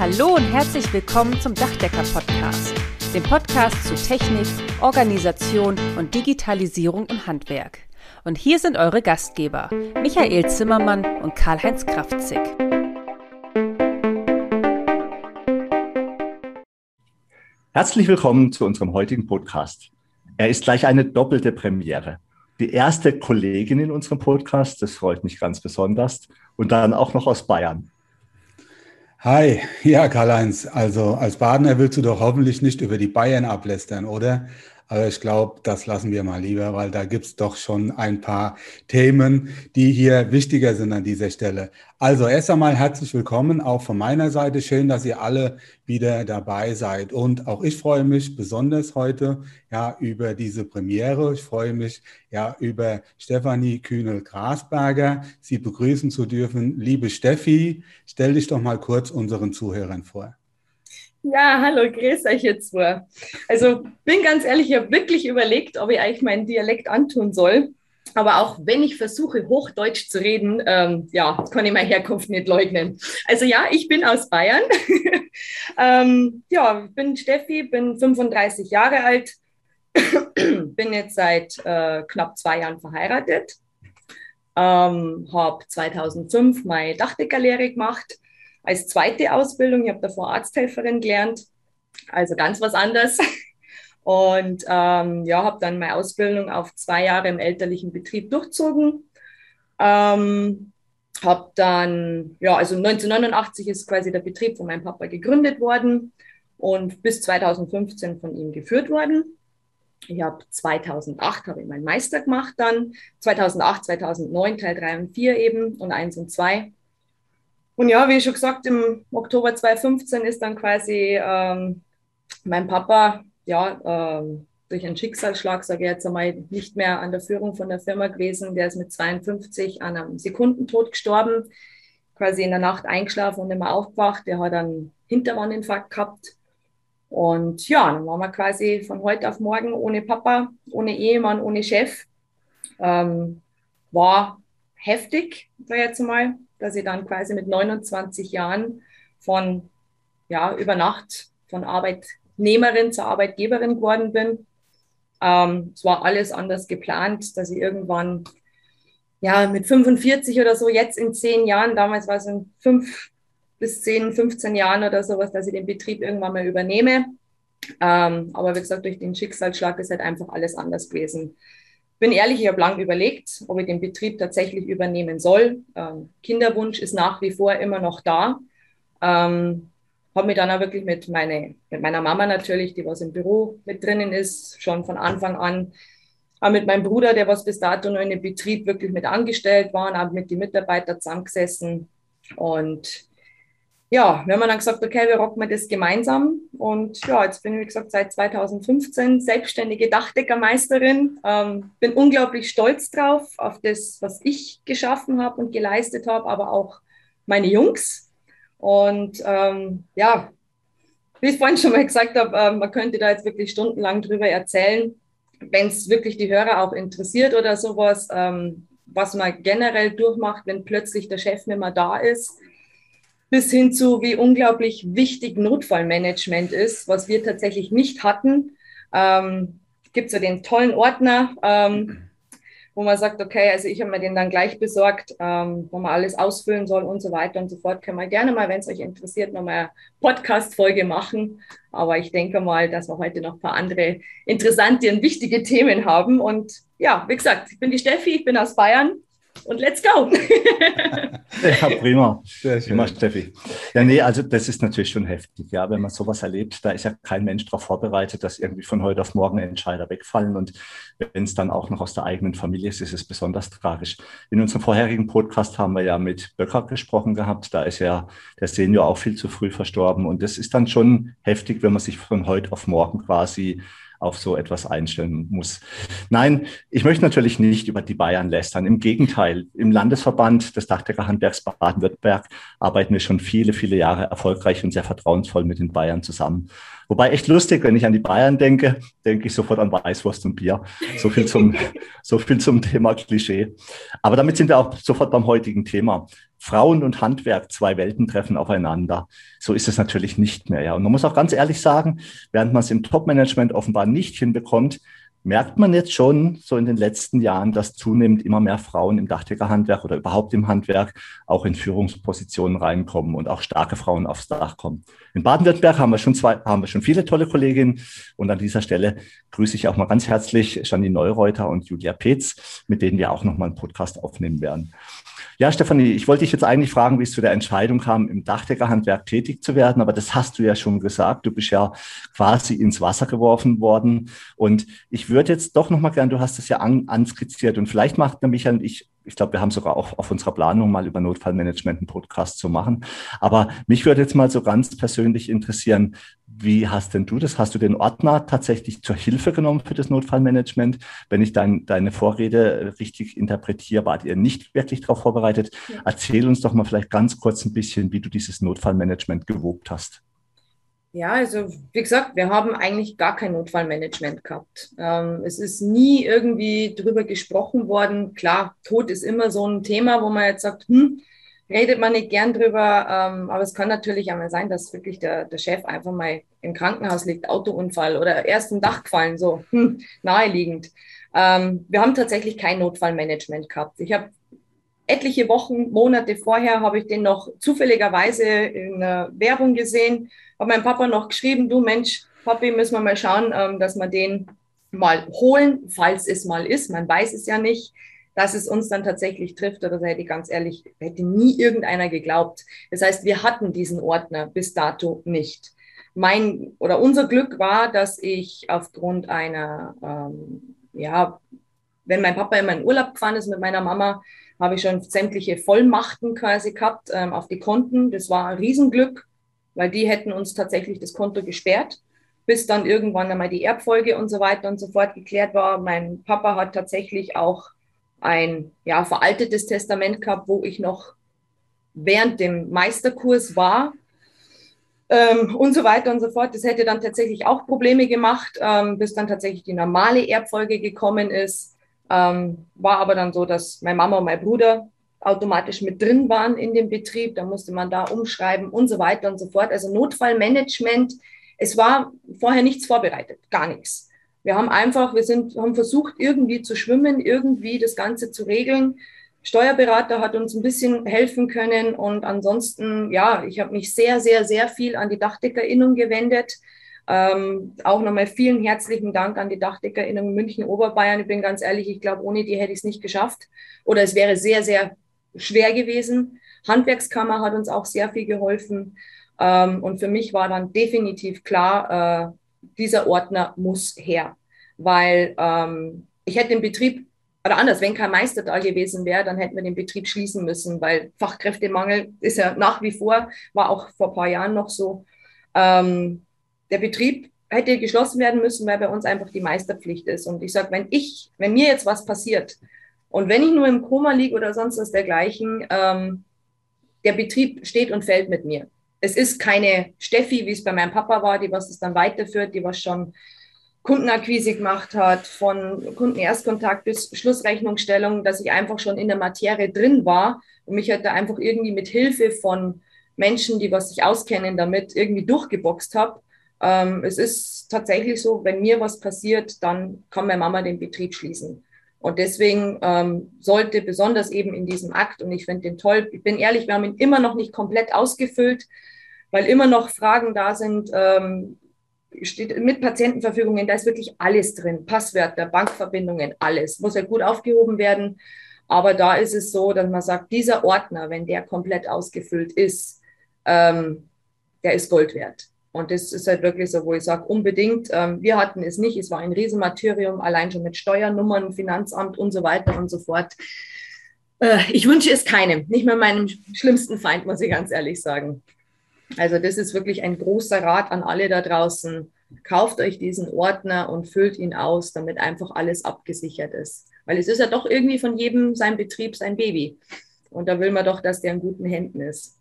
Hallo und herzlich willkommen zum Dachdecker Podcast, dem Podcast zu Technik, Organisation und Digitalisierung im Handwerk. Und hier sind eure Gastgeber, Michael Zimmermann und Karl-Heinz Kraftzig. Herzlich willkommen zu unserem heutigen Podcast. Er ist gleich eine doppelte Premiere. Die erste Kollegin in unserem Podcast, das freut mich ganz besonders, und dann auch noch aus Bayern. Hi, ja, Karl-Heinz, also als Badener willst du doch hoffentlich nicht über die Bayern ablästern, oder? Aber ich glaube, das lassen wir mal lieber, weil da gibt's doch schon ein paar Themen, die hier wichtiger sind an dieser Stelle. Also erst einmal herzlich willkommen, auch von meiner Seite. Schön, dass ihr alle wieder dabei seid. Und auch ich freue mich besonders heute ja über diese Premiere. Ich freue mich ja über Stefanie Kühnel-Grasberger, Sie begrüßen zu dürfen. Liebe Steffi, stell dich doch mal kurz unseren Zuhörern vor. Ja, hallo, grüß euch jetzt vor. Also bin ganz ehrlich, ich habe wirklich überlegt, ob ich eigentlich meinen Dialekt antun soll. Aber auch wenn ich versuche, Hochdeutsch zu reden, ähm, ja, kann ich meine Herkunft nicht leugnen. Also ja, ich bin aus Bayern. ähm, ja, bin Steffi, bin 35 Jahre alt, bin jetzt seit äh, knapp zwei Jahren verheiratet, ähm, habe 2005 meine Dachdeckerlehre gemacht als zweite Ausbildung. Ich habe davor Arzthelferin gelernt, also ganz was anderes. Und ähm, ja, habe dann meine Ausbildung auf zwei Jahre im elterlichen Betrieb durchzogen. Ähm, habe dann, ja, also 1989 ist quasi der Betrieb von meinem Papa gegründet worden und bis 2015 von ihm geführt worden. Ich habe 2008 habe ich meinen Meister gemacht dann, 2008, 2009 Teil 3 und 4 eben und 1 und 2 und ja, wie schon gesagt, im Oktober 2015 ist dann quasi ähm, mein Papa, ja, ähm, durch einen Schicksalsschlag, sage ich jetzt einmal, nicht mehr an der Führung von der Firma gewesen. Der ist mit 52 an einem Sekundentod gestorben, quasi in der Nacht eingeschlafen und immer aufgewacht. Der hat einen Hinterwandinfarkt gehabt. Und ja, dann waren wir quasi von heute auf morgen ohne Papa, ohne Ehemann, ohne Chef. Ähm, war heftig, sag ich jetzt mal dass ich dann quasi mit 29 Jahren von ja, über Nacht von Arbeitnehmerin zur Arbeitgeberin geworden bin. Ähm, es war alles anders geplant, dass ich irgendwann ja mit 45 oder so, jetzt in zehn Jahren, damals war es in fünf bis zehn, 15 Jahren oder sowas, dass ich den Betrieb irgendwann mal übernehme. Ähm, aber wie gesagt, durch den Schicksalsschlag ist halt einfach alles anders gewesen bin ehrlich, ich habe lange überlegt, ob ich den Betrieb tatsächlich übernehmen soll. Ähm, Kinderwunsch ist nach wie vor immer noch da. Ähm, habe mich dann auch wirklich mit, meine, mit meiner Mama natürlich, die was im Büro mit drinnen ist, schon von Anfang an, auch mit meinem Bruder, der was bis dato noch in dem Betrieb wirklich mit angestellt war, auch mit den Mitarbeitern zusammengesessen. Und ja, wir haben dann gesagt, okay, wir rocken das gemeinsam. Und ja, jetzt bin ich, wie gesagt, seit 2015 selbstständige Dachdeckermeisterin. Ähm, bin unglaublich stolz drauf, auf das, was ich geschaffen habe und geleistet habe, aber auch meine Jungs. Und ähm, ja, wie ich vorhin schon mal gesagt habe, äh, man könnte da jetzt wirklich stundenlang drüber erzählen, wenn es wirklich die Hörer auch interessiert oder sowas, ähm, was man generell durchmacht, wenn plötzlich der Chef nicht mehr da ist bis hin zu, wie unglaublich wichtig Notfallmanagement ist, was wir tatsächlich nicht hatten. Ähm, gibt so den tollen Ordner, ähm, wo man sagt, okay, also ich habe mir den dann gleich besorgt, ähm, wo man alles ausfüllen soll und so weiter und so fort. Können wir gerne mal, wenn es euch interessiert, nochmal eine Podcast-Folge machen. Aber ich denke mal, dass wir heute noch ein paar andere interessante und wichtige Themen haben. Und ja, wie gesagt, ich bin die Steffi, ich bin aus Bayern und let's go. ja, prima. Prima, Steffi. Ja, nee, also das ist natürlich schon heftig, ja, wenn man sowas erlebt, da ist ja kein Mensch darauf vorbereitet, dass irgendwie von heute auf morgen Entscheider wegfallen und wenn es dann auch noch aus der eigenen Familie ist, ist es besonders tragisch. In unserem vorherigen Podcast haben wir ja mit Böcker gesprochen gehabt, da ist ja der Senior auch viel zu früh verstorben und das ist dann schon heftig, wenn man sich von heute auf morgen quasi auf so etwas einstellen muss. Nein, ich möchte natürlich nicht über die Bayern lästern. Im Gegenteil, im Landesverband des Dachdeckerhandwerks Baden-Württemberg arbeiten wir schon viele, viele Jahre erfolgreich und sehr vertrauensvoll mit den Bayern zusammen. Wobei echt lustig, wenn ich an die Bayern denke, denke ich sofort an Weißwurst und Bier. So viel zum, so viel zum Thema Klischee. Aber damit sind wir auch sofort beim heutigen Thema. Frauen und Handwerk, zwei Welten treffen aufeinander. So ist es natürlich nicht mehr. Ja. Und man muss auch ganz ehrlich sagen, während man es im Top-Management offenbar nicht hinbekommt, merkt man jetzt schon so in den letzten Jahren, dass zunehmend immer mehr Frauen im Dachdeckerhandwerk oder überhaupt im Handwerk auch in Führungspositionen reinkommen und auch starke Frauen aufs Dach kommen. In Baden-Württemberg haben wir schon zwei, haben wir schon viele tolle Kolleginnen und an dieser Stelle grüße ich auch mal ganz herzlich Janine Neureuter und Julia Petz, mit denen wir auch nochmal einen Podcast aufnehmen werden. Ja, Stefanie, ich wollte dich jetzt eigentlich fragen, wie es zu der Entscheidung kam, im Dachdeckerhandwerk tätig zu werden, aber das hast du ja schon gesagt. Du bist ja quasi ins Wasser geworfen worden. Und ich würde jetzt doch nochmal gern, du hast es ja an, anskizziert und vielleicht macht Michael und ich ich glaube, wir haben sogar auch auf unserer Planung mal über Notfallmanagement einen Podcast zu machen. Aber mich würde jetzt mal so ganz persönlich interessieren, wie hast denn du das? Hast du den Ordner tatsächlich zur Hilfe genommen für das Notfallmanagement? Wenn ich dein, deine Vorrede richtig interpretiere, wart ihr nicht wirklich darauf vorbereitet? Ja. Erzähl uns doch mal vielleicht ganz kurz ein bisschen, wie du dieses Notfallmanagement gewogt hast. Ja, also wie gesagt, wir haben eigentlich gar kein Notfallmanagement gehabt. Ähm, es ist nie irgendwie drüber gesprochen worden. Klar, Tod ist immer so ein Thema, wo man jetzt sagt, hm, redet man nicht gern drüber. Ähm, aber es kann natürlich einmal sein, dass wirklich der, der Chef einfach mal im Krankenhaus liegt, Autounfall oder erst im Dach gefallen, so hm, naheliegend. Ähm, wir haben tatsächlich kein Notfallmanagement gehabt. Ich habe etliche Wochen, Monate vorher habe ich den noch zufälligerweise in der Werbung gesehen habe mein Papa noch geschrieben, du Mensch, Papi, müssen wir mal schauen, ähm, dass wir den mal holen, falls es mal ist. Man weiß es ja nicht, dass es uns dann tatsächlich trifft. Oder hätte ich ganz ehrlich, hätte nie irgendeiner geglaubt. Das heißt, wir hatten diesen Ordner bis dato nicht. Mein oder unser Glück war, dass ich aufgrund einer, ähm, ja, wenn mein Papa immer in Urlaub gefahren ist mit meiner Mama, habe ich schon sämtliche Vollmachten quasi gehabt ähm, auf die Konten. Das war ein Riesenglück weil die hätten uns tatsächlich das Konto gesperrt, bis dann irgendwann einmal die Erbfolge und so weiter und so fort geklärt war. Mein Papa hat tatsächlich auch ein ja, veraltetes Testament gehabt, wo ich noch während dem Meisterkurs war ähm, und so weiter und so fort. Das hätte dann tatsächlich auch Probleme gemacht, ähm, bis dann tatsächlich die normale Erbfolge gekommen ist. Ähm, war aber dann so, dass meine Mama und mein Bruder automatisch mit drin waren in dem Betrieb. Da musste man da umschreiben und so weiter und so fort. Also Notfallmanagement, es war vorher nichts vorbereitet, gar nichts. Wir haben einfach, wir sind, haben versucht, irgendwie zu schwimmen, irgendwie das Ganze zu regeln. Steuerberater hat uns ein bisschen helfen können und ansonsten, ja, ich habe mich sehr, sehr, sehr viel an die Dachdeckerinnung gewendet. Ähm, auch nochmal vielen herzlichen Dank an die Dachdeckerinnung München Oberbayern. Ich bin ganz ehrlich, ich glaube, ohne die hätte ich es nicht geschafft. Oder es wäre sehr, sehr schwer gewesen. Handwerkskammer hat uns auch sehr viel geholfen. Ähm, und für mich war dann definitiv klar, äh, dieser Ordner muss her. Weil ähm, ich hätte den Betrieb, oder anders, wenn kein Meister da gewesen wäre, dann hätten wir den Betrieb schließen müssen, weil Fachkräftemangel ist ja nach wie vor, war auch vor ein paar Jahren noch so. Ähm, der Betrieb hätte geschlossen werden müssen, weil bei uns einfach die Meisterpflicht ist. Und ich sage, wenn ich, wenn mir jetzt was passiert, und wenn ich nur im Koma liege oder sonst was dergleichen, ähm, der Betrieb steht und fällt mit mir. Es ist keine Steffi, wie es bei meinem Papa war, die was das dann weiterführt, die was schon Kundenakquise gemacht hat, von Kundenerstkontakt bis Schlussrechnungsstellung, dass ich einfach schon in der Materie drin war und mich halt da einfach irgendwie mit Hilfe von Menschen, die was sich auskennen, damit irgendwie durchgeboxt habe. Ähm, es ist tatsächlich so, wenn mir was passiert, dann kann meine Mama den Betrieb schließen. Und deswegen ähm, sollte besonders eben in diesem Akt, und ich finde den toll, ich bin ehrlich, wir haben ihn immer noch nicht komplett ausgefüllt, weil immer noch Fragen da sind, ähm, steht mit Patientenverfügungen, da ist wirklich alles drin, Passwörter, Bankverbindungen, alles, muss ja gut aufgehoben werden. Aber da ist es so, dass man sagt, dieser Ordner, wenn der komplett ausgefüllt ist, ähm, der ist Gold wert. Und das ist halt wirklich so, wo ich sage, unbedingt, ähm, wir hatten es nicht, es war ein Riesenmartyrium, allein schon mit Steuernummern, Finanzamt und so weiter und so fort. Äh, ich wünsche es keinem, nicht mehr meinem schlimmsten Feind, muss ich ganz ehrlich sagen. Also das ist wirklich ein großer Rat an alle da draußen. Kauft euch diesen Ordner und füllt ihn aus, damit einfach alles abgesichert ist. Weil es ist ja doch irgendwie von jedem sein Betrieb, sein Baby. Und da will man doch, dass der in guten Händen ist.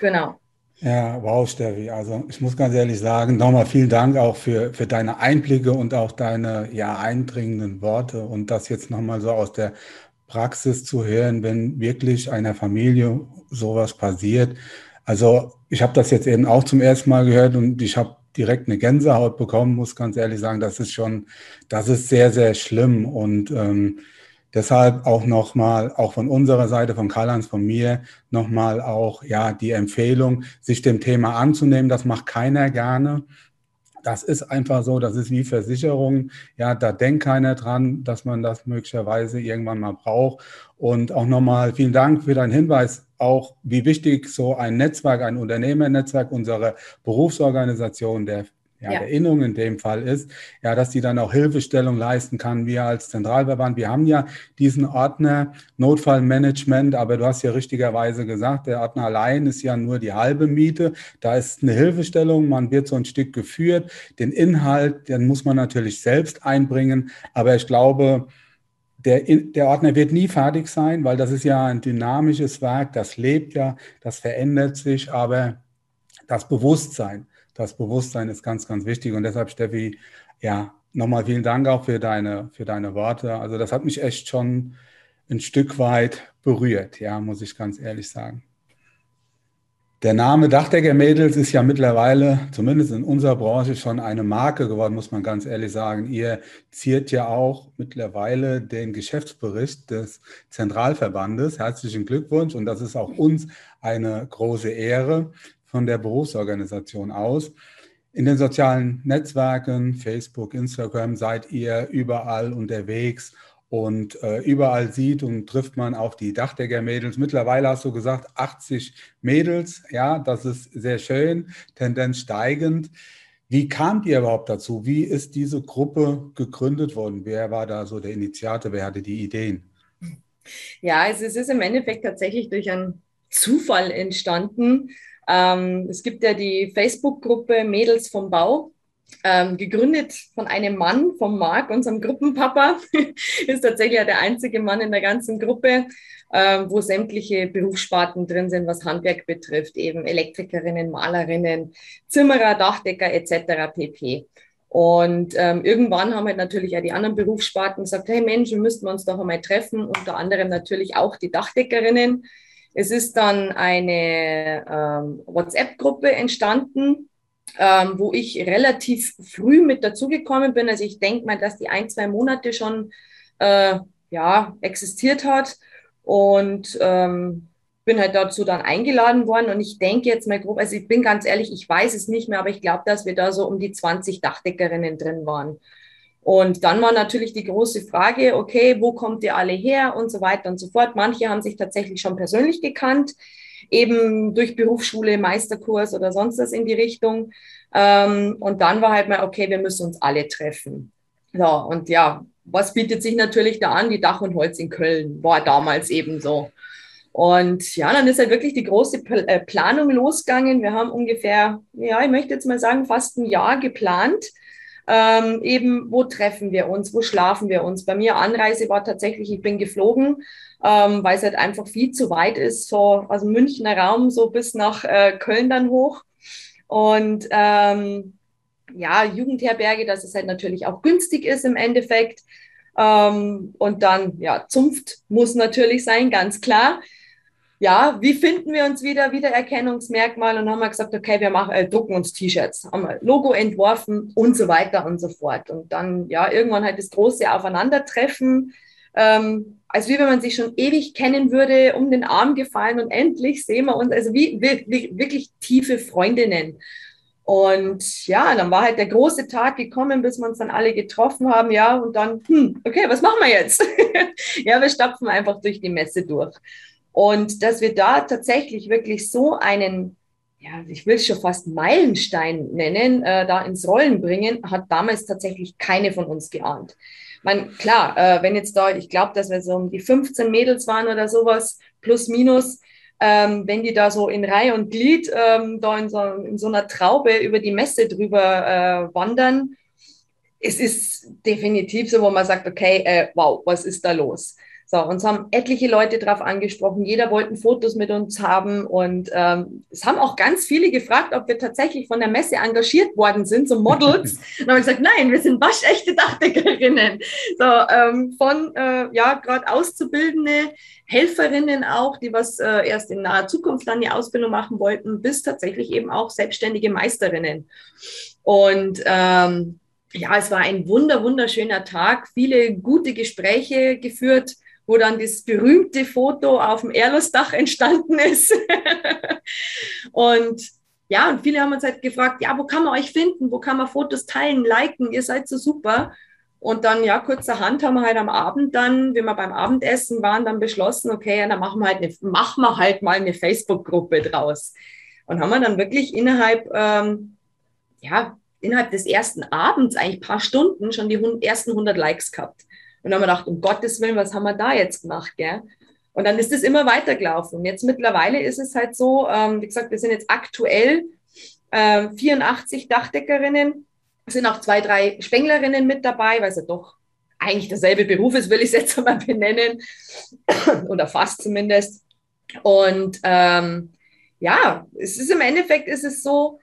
Genau. Ja, wow, Steffi. Also ich muss ganz ehrlich sagen, nochmal vielen Dank auch für, für deine Einblicke und auch deine ja, eindringenden Worte und das jetzt nochmal so aus der Praxis zu hören, wenn wirklich einer Familie sowas passiert. Also ich habe das jetzt eben auch zum ersten Mal gehört und ich habe direkt eine Gänsehaut bekommen, muss ganz ehrlich sagen, das ist schon, das ist sehr, sehr schlimm und ähm, deshalb auch nochmal, auch von unserer Seite, von Karl-Heinz, von mir, nochmal auch, ja, die Empfehlung, sich dem Thema anzunehmen, das macht keiner gerne. Das ist einfach so, das ist wie Versicherung. Ja, da denkt keiner dran, dass man das möglicherweise irgendwann mal braucht. Und auch nochmal vielen Dank für deinen Hinweis, auch wie wichtig so ein Netzwerk, ein Unternehmernetzwerk unserer Berufsorganisation, der ja, ja. der Innung in dem Fall ist, ja, dass die dann auch Hilfestellung leisten kann. Wir als Zentralverband, wir haben ja diesen Ordner Notfallmanagement, aber du hast ja richtigerweise gesagt, der Ordner allein ist ja nur die halbe Miete. Da ist eine Hilfestellung, man wird so ein Stück geführt. Den Inhalt, den muss man natürlich selbst einbringen, aber ich glaube, der, der Ordner wird nie fertig sein, weil das ist ja ein dynamisches Werk, das lebt ja, das verändert sich, aber das Bewusstsein, das Bewusstsein ist ganz, ganz wichtig. Und deshalb, Steffi, ja, nochmal vielen Dank auch für deine, für deine Worte. Also das hat mich echt schon ein Stück weit berührt, ja, muss ich ganz ehrlich sagen. Der Name Dachdecker Mädels ist ja mittlerweile, zumindest in unserer Branche, schon eine Marke geworden, muss man ganz ehrlich sagen. Ihr ziert ja auch mittlerweile den Geschäftsbericht des Zentralverbandes. Herzlichen Glückwunsch und das ist auch uns eine große Ehre von der Berufsorganisation aus. In den sozialen Netzwerken, Facebook, Instagram, seid ihr überall unterwegs und äh, überall sieht und trifft man auf die Dachdecker-Mädels. Mittlerweile hast du gesagt 80 Mädels. Ja, das ist sehr schön, Tendenz steigend. Wie kamt ihr überhaupt dazu? Wie ist diese Gruppe gegründet worden? Wer war da so der Initiator? Wer hatte die Ideen? Ja, es ist im Endeffekt tatsächlich durch einen Zufall entstanden. Ähm, es gibt ja die Facebook-Gruppe Mädels vom Bau, ähm, gegründet von einem Mann, vom Marc, unserem Gruppenpapa. ist tatsächlich der einzige Mann in der ganzen Gruppe, ähm, wo sämtliche Berufssparten drin sind, was Handwerk betrifft, eben Elektrikerinnen, Malerinnen, Zimmerer, Dachdecker etc. pp. Und ähm, irgendwann haben halt natürlich auch die anderen Berufssparten gesagt, hey Mensch, wir müssten uns doch einmal treffen, unter anderem natürlich auch die Dachdeckerinnen es ist dann eine ähm, WhatsApp-Gruppe entstanden, ähm, wo ich relativ früh mit dazugekommen bin. Also ich denke mal, dass die ein, zwei Monate schon äh, ja, existiert hat und ähm, bin halt dazu dann eingeladen worden. Und ich denke jetzt mal grob, also ich bin ganz ehrlich, ich weiß es nicht mehr, aber ich glaube, dass wir da so um die 20 Dachdeckerinnen drin waren. Und dann war natürlich die große Frage, okay, wo kommt ihr alle her und so weiter und so fort. Manche haben sich tatsächlich schon persönlich gekannt, eben durch Berufsschule, Meisterkurs oder sonst was in die Richtung. Ähm, und dann war halt mal, okay, wir müssen uns alle treffen. So, und ja, was bietet sich natürlich da an? Die Dach und Holz in Köln war damals eben so. Und ja, dann ist halt wirklich die große äh, Planung losgegangen. Wir haben ungefähr, ja, ich möchte jetzt mal sagen, fast ein Jahr geplant ähm, eben, wo treffen wir uns, wo schlafen wir uns. Bei mir Anreise war tatsächlich, ich bin geflogen, ähm, weil es halt einfach viel zu weit ist, so aus dem Münchner Raum so bis nach äh, Köln dann hoch. Und ähm, ja, Jugendherberge, dass es halt natürlich auch günstig ist im Endeffekt. Ähm, und dann, ja, Zunft muss natürlich sein, ganz klar ja, wie finden wir uns wieder, Wiedererkennungsmerkmal und haben wir gesagt, okay, wir machen, äh, drucken uns T-Shirts, haben wir Logo entworfen und so weiter und so fort. Und dann, ja, irgendwann halt das große Aufeinandertreffen, ähm, als wie wenn man sich schon ewig kennen würde, um den Arm gefallen und endlich sehen wir uns, also wie, wie, wie wirklich tiefe Freundinnen. Und ja, dann war halt der große Tag gekommen, bis wir uns dann alle getroffen haben, ja, und dann, hm, okay, was machen wir jetzt? ja, wir stapfen einfach durch die Messe durch. Und dass wir da tatsächlich wirklich so einen, ja, ich will es schon fast Meilenstein nennen, äh, da ins Rollen bringen, hat damals tatsächlich keine von uns geahnt. Man, klar, äh, wenn jetzt da, ich glaube, dass wir so um die 15 Mädels waren oder sowas, plus minus, ähm, wenn die da so in Reihe und Glied ähm, da in so, in so, einer Traube über die Messe drüber äh, wandern, es ist definitiv so, wo man sagt, okay, äh, wow, was ist da los? So, uns haben etliche Leute darauf angesprochen. Jeder wollte Fotos mit uns haben. Und ähm, es haben auch ganz viele gefragt, ob wir tatsächlich von der Messe engagiert worden sind, so Models. und dann habe ich gesagt, nein, wir sind waschechte Dachdeckerinnen. So, ähm, von, äh, ja, gerade Auszubildende, Helferinnen auch, die was äh, erst in naher Zukunft dann die Ausbildung machen wollten, bis tatsächlich eben auch selbstständige Meisterinnen. Und ähm, ja, es war ein wunder, wunderschöner Tag, viele gute Gespräche geführt wo dann das berühmte Foto auf dem Erlosdach entstanden ist. und ja, und viele haben uns halt gefragt, ja, wo kann man euch finden? Wo kann man Fotos teilen, liken? Ihr seid so super. Und dann, ja, kurzerhand haben wir halt am Abend dann, wenn wir beim Abendessen waren, dann beschlossen, okay, dann machen wir halt, eine, machen wir halt mal eine Facebook-Gruppe draus. Und haben wir dann wirklich innerhalb, ähm, ja, innerhalb des ersten Abends, eigentlich paar Stunden, schon die ersten 100 Likes gehabt. Und dann haben wir gedacht, um Gottes Willen, was haben wir da jetzt gemacht, gell? Und dann ist es immer weitergelaufen. Und jetzt mittlerweile ist es halt so, ähm, wie gesagt, wir sind jetzt aktuell äh, 84 Dachdeckerinnen, sind auch zwei, drei Spenglerinnen mit dabei, weil es ja doch eigentlich derselbe Beruf ist, will ich es jetzt mal benennen. Oder fast zumindest. Und ähm, ja, es ist im Endeffekt ist es so,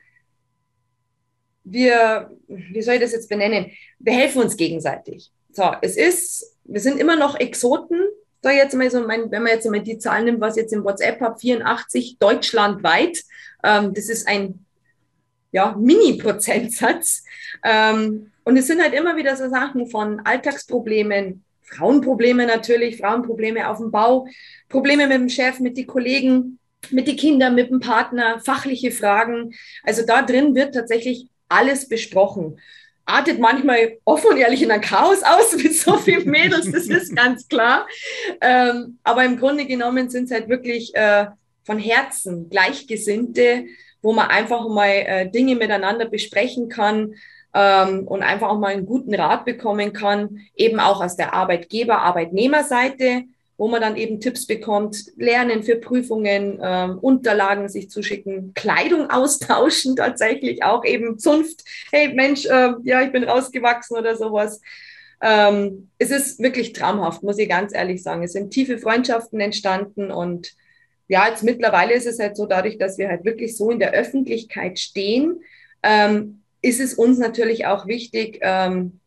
wir, wie soll ich das jetzt benennen? Wir helfen uns gegenseitig. So, es ist, wir sind immer noch Exoten. Da jetzt mal so, mein, wenn man jetzt mal die Zahlen nimmt, was jetzt im WhatsApp habe, 84 deutschlandweit. Ähm, das ist ein ja, Mini-Prozentsatz. Ähm, und es sind halt immer wieder so Sachen von Alltagsproblemen, Frauenprobleme natürlich, Frauenprobleme auf dem Bau, Probleme mit dem Chef, mit den Kollegen, mit den Kindern, mit dem Partner, fachliche Fragen. Also da drin wird tatsächlich alles besprochen artet manchmal offen und ehrlich in ein Chaos aus mit so vielen Mädels, das ist ganz klar. Ähm, aber im Grunde genommen sind es halt wirklich äh, von Herzen Gleichgesinnte, wo man einfach mal äh, Dinge miteinander besprechen kann ähm, und einfach auch mal einen guten Rat bekommen kann, eben auch aus der Arbeitgeber-Arbeitnehmerseite wo man dann eben Tipps bekommt, lernen für Prüfungen, ähm, Unterlagen sich zuschicken, Kleidung austauschen tatsächlich auch eben Zunft. Hey Mensch, äh, ja, ich bin rausgewachsen oder sowas. Ähm, es ist wirklich traumhaft, muss ich ganz ehrlich sagen. Es sind tiefe Freundschaften entstanden und ja, jetzt mittlerweile ist es halt so, dadurch, dass wir halt wirklich so in der Öffentlichkeit stehen, ähm, ist es uns natürlich auch wichtig, ähm,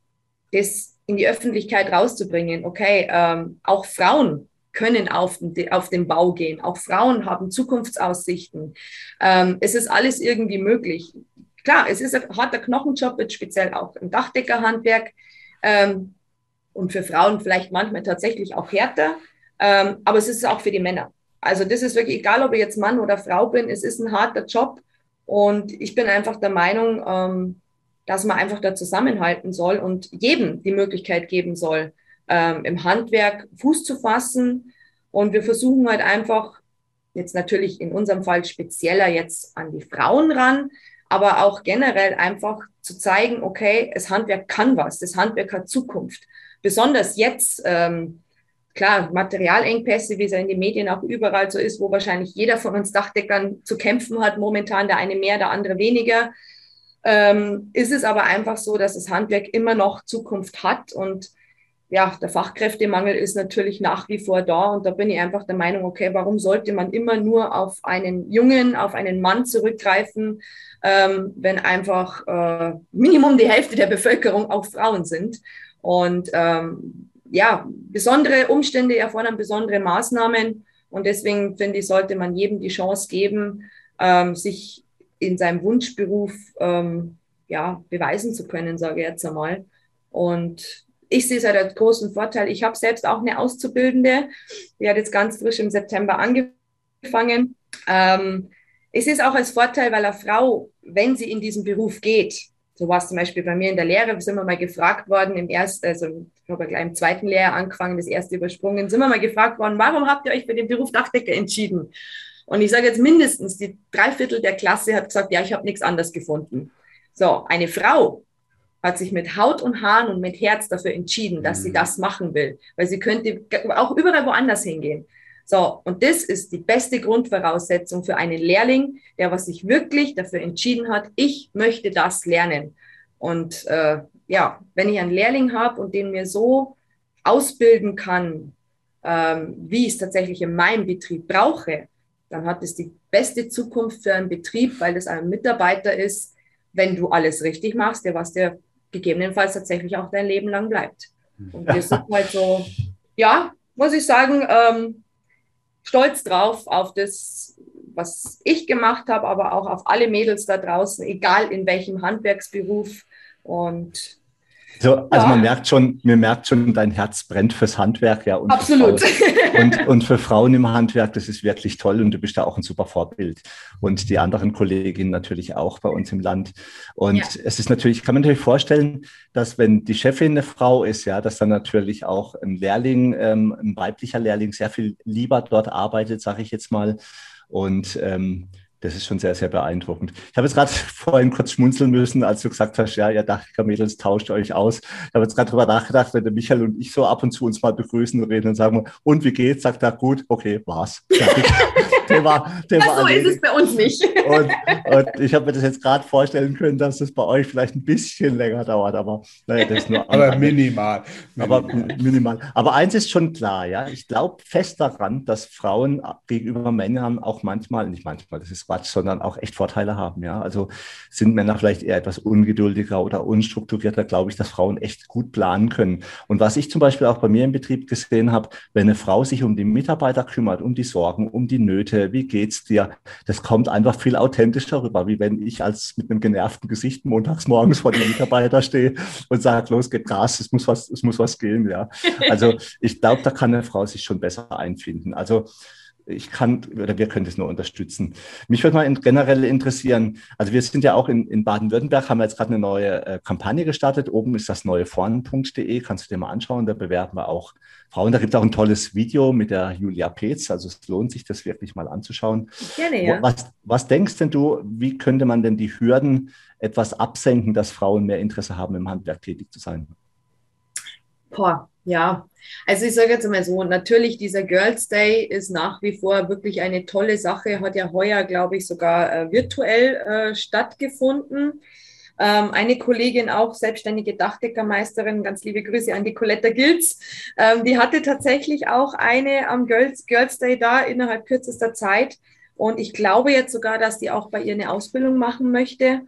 das in die Öffentlichkeit rauszubringen. Okay, ähm, auch Frauen können auf den, auf den Bau gehen. Auch Frauen haben Zukunftsaussichten. Ähm, es ist alles irgendwie möglich. Klar, es ist ein harter Knochenjob, speziell auch im Dachdeckerhandwerk. Ähm, und für Frauen vielleicht manchmal tatsächlich auch härter. Ähm, aber es ist auch für die Männer. Also das ist wirklich egal, ob ich jetzt Mann oder Frau bin, es ist ein harter Job. Und ich bin einfach der Meinung, ähm, dass man einfach da zusammenhalten soll und jedem die Möglichkeit geben soll, ähm, im Handwerk Fuß zu fassen. Und wir versuchen halt einfach, jetzt natürlich in unserem Fall spezieller jetzt an die Frauen ran, aber auch generell einfach zu zeigen, okay, das Handwerk kann was, das Handwerk hat Zukunft. Besonders jetzt, ähm, klar, Materialengpässe, wie es ja in den Medien auch überall so ist, wo wahrscheinlich jeder von uns Dachdeckern zu kämpfen hat, momentan der eine mehr, der andere weniger ähm, ist es aber einfach so, dass das Handwerk immer noch Zukunft hat und ja, der Fachkräftemangel ist natürlich nach wie vor da und da bin ich einfach der Meinung, okay, warum sollte man immer nur auf einen Jungen, auf einen Mann zurückgreifen, ähm, wenn einfach äh, Minimum die Hälfte der Bevölkerung auch Frauen sind. Und ähm, ja, besondere Umstände erfordern besondere Maßnahmen und deswegen finde ich, sollte man jedem die Chance geben, ähm, sich in seinem Wunschberuf ähm, ja, beweisen zu können, sage ich jetzt einmal. Und ich sehe es halt als großen Vorteil. Ich habe selbst auch eine Auszubildende, die hat jetzt ganz frisch im September angefangen. Ähm, ich sehe es auch als Vorteil, weil eine Frau, wenn sie in diesen Beruf geht, so war es zum Beispiel bei mir in der Lehre, sind wir mal gefragt worden, im ersten, also ich habe gleich im zweiten Lehrjahr angefangen, das erste übersprungen, sind wir mal gefragt worden, warum habt ihr euch für den Beruf Dachdecker entschieden? Und ich sage jetzt mindestens, die Dreiviertel der Klasse hat gesagt, ja, ich habe nichts anderes gefunden. So, eine Frau hat sich mit Haut und Haaren und mit Herz dafür entschieden, dass mhm. sie das machen will, weil sie könnte auch überall woanders hingehen. So, und das ist die beste Grundvoraussetzung für einen Lehrling, der was sich wirklich dafür entschieden hat, ich möchte das lernen. Und äh, ja, wenn ich einen Lehrling habe und den mir so ausbilden kann, ähm, wie ich es tatsächlich in meinem Betrieb brauche, dann hat es die beste Zukunft für einen Betrieb, weil es ein Mitarbeiter ist, wenn du alles richtig machst, der was dir gegebenenfalls tatsächlich auch dein Leben lang bleibt. Und wir sind halt so, ja, muss ich sagen, ähm, stolz drauf auf das, was ich gemacht habe, aber auch auf alle Mädels da draußen, egal in welchem Handwerksberuf. Und so, also ja. man merkt schon, mir merkt schon, dein Herz brennt fürs Handwerk, ja. Und Absolut. Für und, und für Frauen im Handwerk, das ist wirklich toll und du bist da auch ein super Vorbild. Und die anderen Kolleginnen natürlich auch bei uns im Land. Und ja. es ist natürlich, kann man natürlich vorstellen, dass wenn die Chefin eine Frau ist, ja, dass dann natürlich auch ein Lehrling, ähm, ein weiblicher Lehrling sehr viel lieber dort arbeitet, sage ich jetzt mal. Und ähm, das ist schon sehr, sehr beeindruckend. Ich habe jetzt gerade vorhin kurz schmunzeln müssen, als du gesagt hast, ja, ihr Dachdecker-Mädels tauscht euch aus. Ich habe jetzt gerade drüber nachgedacht, wenn der Michael und ich so ab und zu uns mal begrüßen und reden und sagen, und wie geht's? Sagt er, gut, okay, war's. Thema, Thema ja, so erledigt. ist es bei uns nicht. Und, und ich habe mir das jetzt gerade vorstellen können, dass das bei euch vielleicht ein bisschen länger dauert, aber naja, das ist nur. aber minimal, minimal. Aber minimal. Aber eins ist schon klar, ja. Ich glaube fest daran, dass Frauen gegenüber Männern auch manchmal, nicht manchmal, das ist Quatsch, sondern auch echt Vorteile haben, ja. Also sind Männer vielleicht eher etwas ungeduldiger oder unstrukturierter, glaube ich, dass Frauen echt gut planen können. Und was ich zum Beispiel auch bei mir im Betrieb gesehen habe, wenn eine Frau sich um die Mitarbeiter kümmert, um die Sorgen, um die Nöte, Leute, wie geht's dir? Das kommt einfach viel authentischer rüber, wie wenn ich als mit einem genervten Gesicht montags morgens vor den Mitarbeiter stehe und sage, los, geht Gas, es muss was, es muss was gehen, ja. Also ich glaube, da kann eine Frau sich schon besser einfinden. Also ich kann oder wir können das nur unterstützen. Mich würde mal generell interessieren, also wir sind ja auch in, in Baden-Württemberg, haben wir jetzt gerade eine neue äh, Kampagne gestartet. Oben ist das neue vorn.de, kannst du dir mal anschauen, da bewerben wir auch Frauen. Da gibt es auch ein tolles Video mit der Julia Petz, also es lohnt sich, das wirklich mal anzuschauen. Gerne, ja. Was, was denkst denn du, wie könnte man denn die Hürden etwas absenken, dass Frauen mehr Interesse haben, im Handwerk tätig zu sein? Boah, ja, also ich sage jetzt mal so, natürlich dieser Girls Day ist nach wie vor wirklich eine tolle Sache, hat ja heuer, glaube ich, sogar äh, virtuell äh, stattgefunden. Ähm, eine Kollegin, auch selbstständige Dachdeckermeisterin, ganz liebe Grüße an die Coletta Gilz, ähm, die hatte tatsächlich auch eine am Girls, Girls Day da innerhalb kürzester Zeit. Und ich glaube jetzt sogar, dass die auch bei ihr eine Ausbildung machen möchte.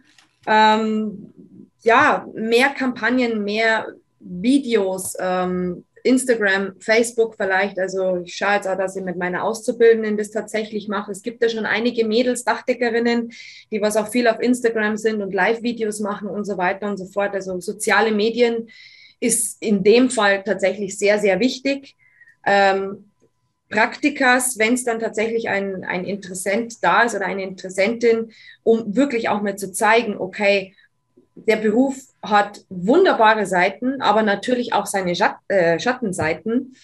Ähm, ja, mehr Kampagnen, mehr Videos, ähm, Instagram, Facebook vielleicht. Also ich schaue jetzt auch, dass ich mit meiner Auszubildenden das tatsächlich mache. Es gibt ja schon einige Mädels, Dachdeckerinnen, die was auch viel auf Instagram sind und Live-Videos machen und so weiter und so fort. Also soziale Medien ist in dem Fall tatsächlich sehr, sehr wichtig. Ähm, Praktikas, wenn es dann tatsächlich ein, ein Interessent da ist oder eine Interessentin, um wirklich auch mal zu zeigen, okay, der Beruf hat wunderbare Seiten, aber natürlich auch seine Schatt, äh, Schattenseiten.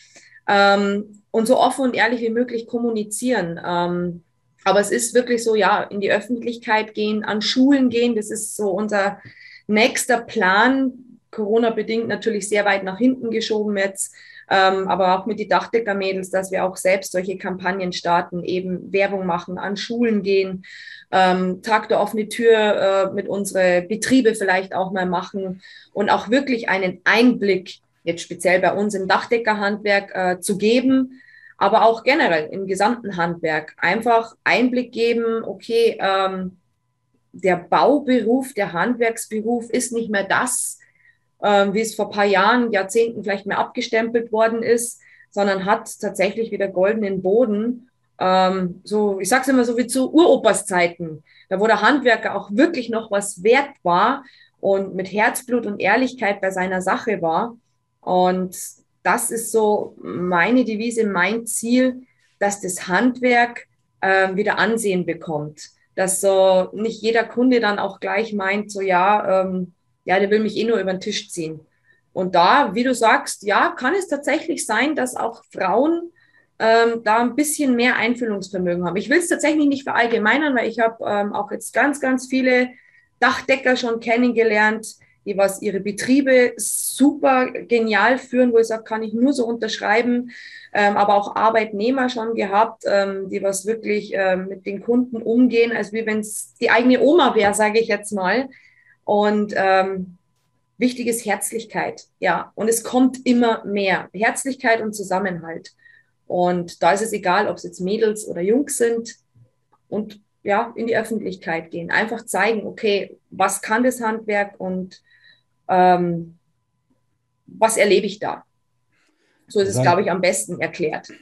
Ähm, und so offen und ehrlich wie möglich kommunizieren. Ähm, aber es ist wirklich so, ja, in die Öffentlichkeit gehen, an Schulen gehen, das ist so unser nächster Plan. Corona bedingt natürlich sehr weit nach hinten geschoben jetzt, ähm, aber auch mit die Dachdecker-Mädels, dass wir auch selbst solche Kampagnen starten, eben Werbung machen, an Schulen gehen, ähm, Tag der offene Tür äh, mit unsere Betriebe vielleicht auch mal machen und auch wirklich einen Einblick, jetzt speziell bei uns im Dachdeckerhandwerk, äh, zu geben, aber auch generell im gesamten Handwerk. Einfach Einblick geben, okay, ähm, der Bauberuf, der Handwerksberuf ist nicht mehr das, ähm, wie es vor paar Jahren, Jahrzehnten vielleicht mehr abgestempelt worden ist, sondern hat tatsächlich wieder goldenen Boden ähm, so, ich sag's immer so wie zu Uropas Zeiten, da wo der Handwerker auch wirklich noch was wert war und mit Herzblut und Ehrlichkeit bei seiner Sache war. Und das ist so meine Devise, mein Ziel, dass das Handwerk äh, wieder Ansehen bekommt. Dass so nicht jeder Kunde dann auch gleich meint, so ja, ähm, ja, der will mich eh nur über den Tisch ziehen. Und da, wie du sagst, ja, kann es tatsächlich sein, dass auch Frauen ähm, da ein bisschen mehr Einfühlungsvermögen haben. Ich will es tatsächlich nicht verallgemeinern, weil ich habe ähm, auch jetzt ganz, ganz viele Dachdecker schon kennengelernt, die was ihre Betriebe super genial führen, wo ich sage, kann ich nur so unterschreiben, ähm, aber auch Arbeitnehmer schon gehabt, ähm, die was wirklich ähm, mit den Kunden umgehen, als wie wenn es die eigene Oma wäre, sage ich jetzt mal. Und ähm, wichtig ist Herzlichkeit, ja. Und es kommt immer mehr. Herzlichkeit und Zusammenhalt. Und da ist es egal, ob es jetzt Mädels oder Jungs sind und ja, in die Öffentlichkeit gehen. Einfach zeigen, okay, was kann das Handwerk und ähm, was erlebe ich da? So ist es, glaube ich, am besten erklärt.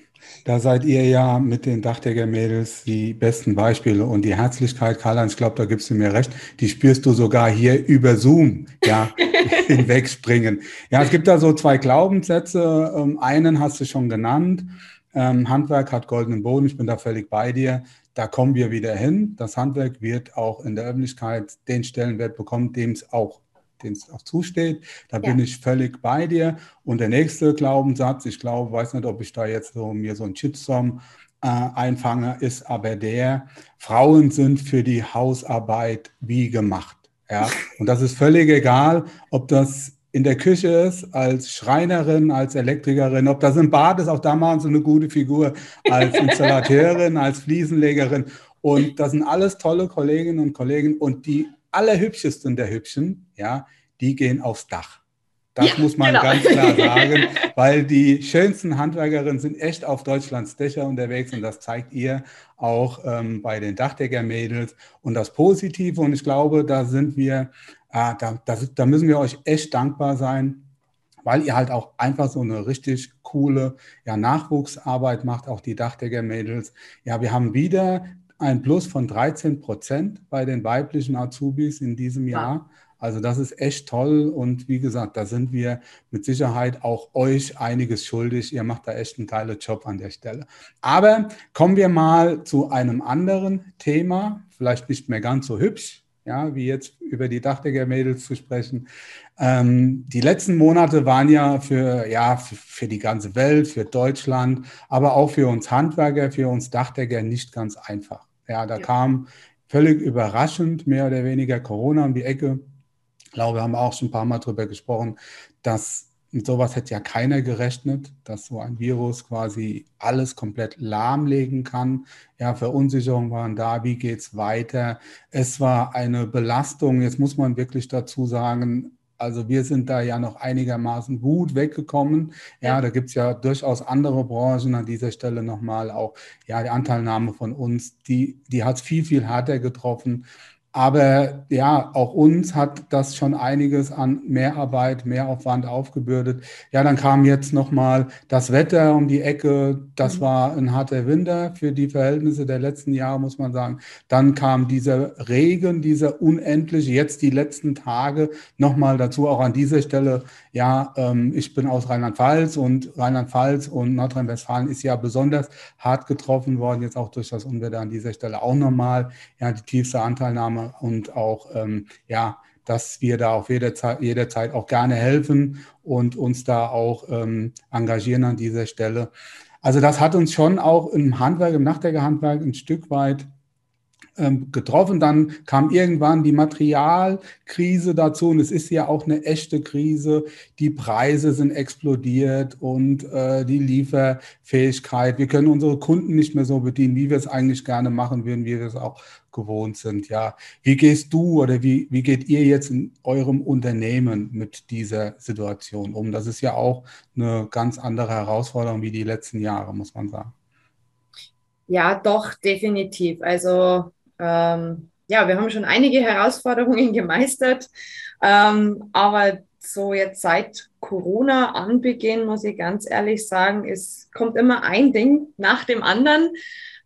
Da seid ihr ja mit den Dachdecker-Mädels die besten Beispiele und die Herzlichkeit, Karl-Heinz, ich glaube, da gibst du mir recht, die spürst du sogar hier über Zoom, ja, hinwegspringen. Ja, es gibt da so zwei Glaubenssätze. Ähm, einen hast du schon genannt. Ähm, Handwerk hat goldenen Boden, ich bin da völlig bei dir. Da kommen wir wieder hin. Das Handwerk wird auch in der Öffentlichkeit den Stellenwert bekommen, dem es auch dem es auch zusteht. Da ja. bin ich völlig bei dir. Und der nächste Glaubenssatz, ich glaube, weiß nicht, ob ich da jetzt so mir so ein Shitstorm äh, einfange, ist aber der, Frauen sind für die Hausarbeit wie gemacht. Ja, und das ist völlig egal, ob das in der Küche ist, als Schreinerin, als Elektrikerin, ob das im Bad ist, auch da machen sie eine gute Figur, als Installateurin, als Fliesenlegerin. Und das sind alles tolle Kolleginnen und Kollegen und die allerhübschesten der Hübschen, ja, die gehen aufs Dach. Das ja, muss man genau. ganz klar sagen, weil die schönsten Handwerkerinnen sind echt auf Deutschlands Dächer unterwegs und das zeigt ihr auch ähm, bei den Dachdecker-Mädels. Und das Positive, und ich glaube, da sind wir, äh, da, da, da müssen wir euch echt dankbar sein, weil ihr halt auch einfach so eine richtig coole ja, Nachwuchsarbeit macht, auch die Dachdecker-Mädels. Ja, wir haben wieder ein Plus von 13 Prozent bei den weiblichen Azubis in diesem Jahr. Also das ist echt toll und wie gesagt, da sind wir mit Sicherheit auch euch einiges schuldig. Ihr macht da echt einen geilen Job an der Stelle. Aber kommen wir mal zu einem anderen Thema, vielleicht nicht mehr ganz so hübsch, ja, wie jetzt über die Dachdecker-Mädels zu sprechen. Ähm, die letzten Monate waren ja für, ja, für, für, die ganze Welt, für Deutschland, aber auch für uns Handwerker, für uns Dachdecker nicht ganz einfach. Ja, da ja. kam völlig überraschend mehr oder weniger Corona um die Ecke. Ich glaube, wir haben auch schon ein paar Mal darüber gesprochen, dass mit sowas hätte ja keiner gerechnet, dass so ein Virus quasi alles komplett lahmlegen kann. Ja, Verunsicherungen waren da, wie geht es weiter? Es war eine Belastung, jetzt muss man wirklich dazu sagen, also wir sind da ja noch einigermaßen gut weggekommen. Ja, da gibt es ja durchaus andere Branchen an dieser Stelle nochmal auch, ja, die Anteilnahme von uns, die, die hat es viel, viel härter getroffen. Aber ja, auch uns hat das schon einiges an Mehrarbeit, Mehraufwand aufgebürdet. Ja, dann kam jetzt nochmal das Wetter um die Ecke. Das mhm. war ein harter Winter für die Verhältnisse der letzten Jahre, muss man sagen. Dann kam dieser Regen, dieser unendliche, jetzt die letzten Tage nochmal dazu. Auch an dieser Stelle, ja, ähm, ich bin aus Rheinland-Pfalz und Rheinland-Pfalz und Nordrhein-Westfalen ist ja besonders hart getroffen worden, jetzt auch durch das Unwetter an dieser Stelle auch nochmal. Ja, die tiefste Anteilnahme und auch, ähm, ja, dass wir da auf jederzeit, jederzeit auch gerne helfen und uns da auch ähm, engagieren an dieser Stelle. Also das hat uns schon auch im Handwerk, im Nachtdecker-Handwerk ein Stück weit ähm, getroffen. Dann kam irgendwann die Materialkrise dazu und es ist ja auch eine echte Krise. Die Preise sind explodiert und äh, die Lieferfähigkeit. Wir können unsere Kunden nicht mehr so bedienen, wie wir es eigentlich gerne machen würden, wie wir es auch gewohnt sind. Ja, wie gehst du oder wie, wie geht ihr jetzt in eurem Unternehmen mit dieser Situation um? Das ist ja auch eine ganz andere Herausforderung wie die letzten Jahre, muss man sagen. Ja, doch, definitiv. Also ähm, ja, wir haben schon einige Herausforderungen gemeistert, ähm, aber so jetzt seit Corona anbeginn, muss ich ganz ehrlich sagen, es kommt immer ein Ding nach dem anderen,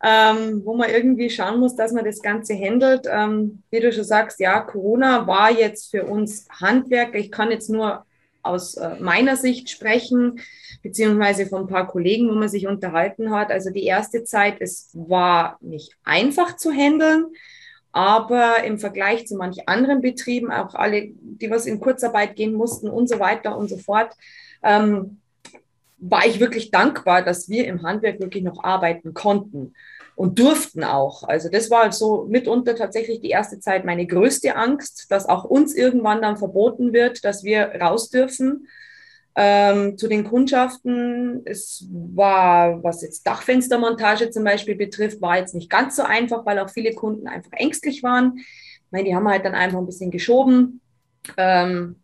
ähm, wo man irgendwie schauen muss, dass man das Ganze handelt. Ähm, wie du schon sagst, ja, Corona war jetzt für uns Handwerker. Ich kann jetzt nur aus äh, meiner Sicht sprechen, beziehungsweise von ein paar Kollegen, wo man sich unterhalten hat. Also die erste Zeit, es war nicht einfach zu handeln, aber im Vergleich zu manchen anderen Betrieben, auch alle, die was in Kurzarbeit gehen mussten und so weiter und so fort, ähm, war ich wirklich dankbar, dass wir im Handwerk wirklich noch arbeiten konnten und durften auch. Also das war so mitunter tatsächlich die erste Zeit meine größte Angst, dass auch uns irgendwann dann verboten wird, dass wir raus dürfen. Ähm, zu den Kundschaften, es war, was jetzt Dachfenstermontage zum Beispiel betrifft, war jetzt nicht ganz so einfach, weil auch viele Kunden einfach ängstlich waren. Ich meine, die haben halt dann einfach ein bisschen geschoben. Ähm,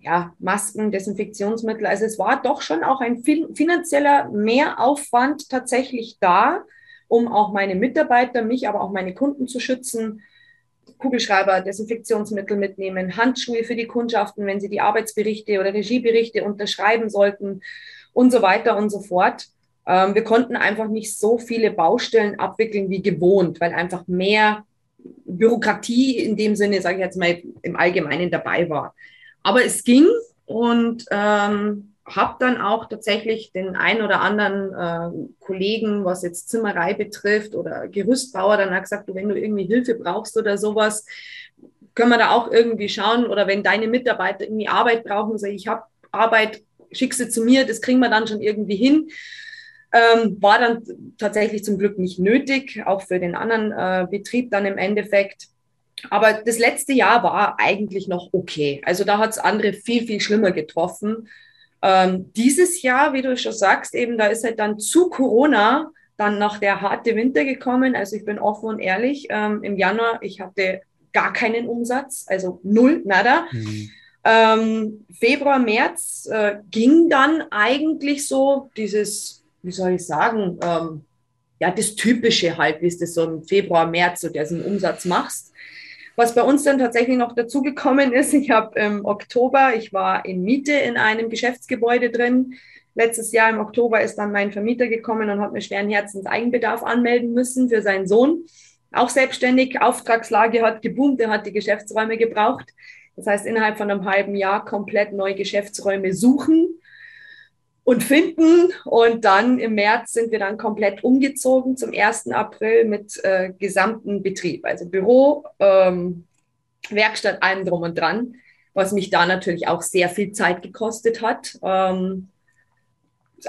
ja, Masken, Desinfektionsmittel. Also es war doch schon auch ein finanzieller Mehraufwand tatsächlich da, um auch meine Mitarbeiter, mich, aber auch meine Kunden zu schützen. Kugelschreiber, Desinfektionsmittel mitnehmen, Handschuhe für die Kundschaften, wenn sie die Arbeitsberichte oder Regieberichte unterschreiben sollten und so weiter und so fort. Ähm, wir konnten einfach nicht so viele Baustellen abwickeln wie gewohnt, weil einfach mehr Bürokratie in dem Sinne, sage ich jetzt mal, im Allgemeinen dabei war. Aber es ging und ähm, habe dann auch tatsächlich den ein oder anderen äh, Kollegen, was jetzt Zimmerei betrifft oder Gerüstbauer, dann hat gesagt, wenn du irgendwie Hilfe brauchst oder sowas, können wir da auch irgendwie schauen. Oder wenn deine Mitarbeiter irgendwie Arbeit brauchen, sage ich, ich habe Arbeit, schick sie zu mir, das kriegen wir dann schon irgendwie hin. Ähm, war dann tatsächlich zum Glück nicht nötig, auch für den anderen äh, Betrieb dann im Endeffekt. Aber das letzte Jahr war eigentlich noch okay. Also da hat es andere viel, viel schlimmer getroffen. Ähm, dieses Jahr, wie du schon sagst, eben da ist halt dann zu Corona dann noch der harte Winter gekommen. Also ich bin offen und ehrlich, ähm, im Januar, ich hatte gar keinen Umsatz, also null, nada. Mhm. Ähm, Februar, März äh, ging dann eigentlich so dieses wie soll ich sagen, ähm, ja, das Typische halt, wie es das so im Februar, März so diesen Umsatz machst. Was bei uns dann tatsächlich noch dazugekommen ist, ich habe im Oktober, ich war in Miete in einem Geschäftsgebäude drin. Letztes Jahr im Oktober ist dann mein Vermieter gekommen und hat mir schweren Herzens Eigenbedarf anmelden müssen für seinen Sohn. Auch selbstständig, Auftragslage hat geboomt, er hat die Geschäftsräume gebraucht. Das heißt, innerhalb von einem halben Jahr komplett neue Geschäftsräume suchen und finden. Und dann im März sind wir dann komplett umgezogen zum 1. April mit äh, gesamten Betrieb, also Büro, ähm, Werkstatt, allem drum und dran, was mich da natürlich auch sehr viel Zeit gekostet hat. Ähm,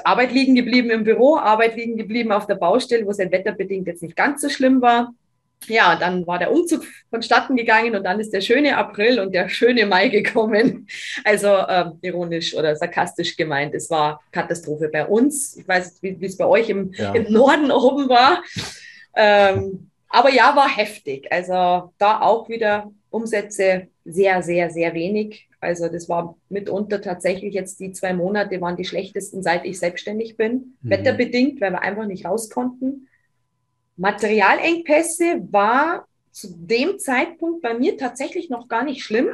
Arbeit liegen geblieben im Büro, Arbeit liegen geblieben auf der Baustelle, wo es ja wetterbedingt jetzt nicht ganz so schlimm war ja, dann war der Umzug vonstatten gegangen und dann ist der schöne April und der schöne Mai gekommen. Also äh, ironisch oder sarkastisch gemeint, es war Katastrophe bei uns. Ich weiß nicht, wie es bei euch im, ja. im, Norden oben war. Ähm, aber ja, war heftig. Also da auch wieder Umsätze sehr, sehr, sehr wenig. Also das war mitunter tatsächlich jetzt die zwei Monate waren die schlechtesten, seit ich selbstständig bin. Mhm. Wetterbedingt, weil wir einfach nicht raus konnten. Materialengpässe war zu dem Zeitpunkt bei mir tatsächlich noch gar nicht schlimm,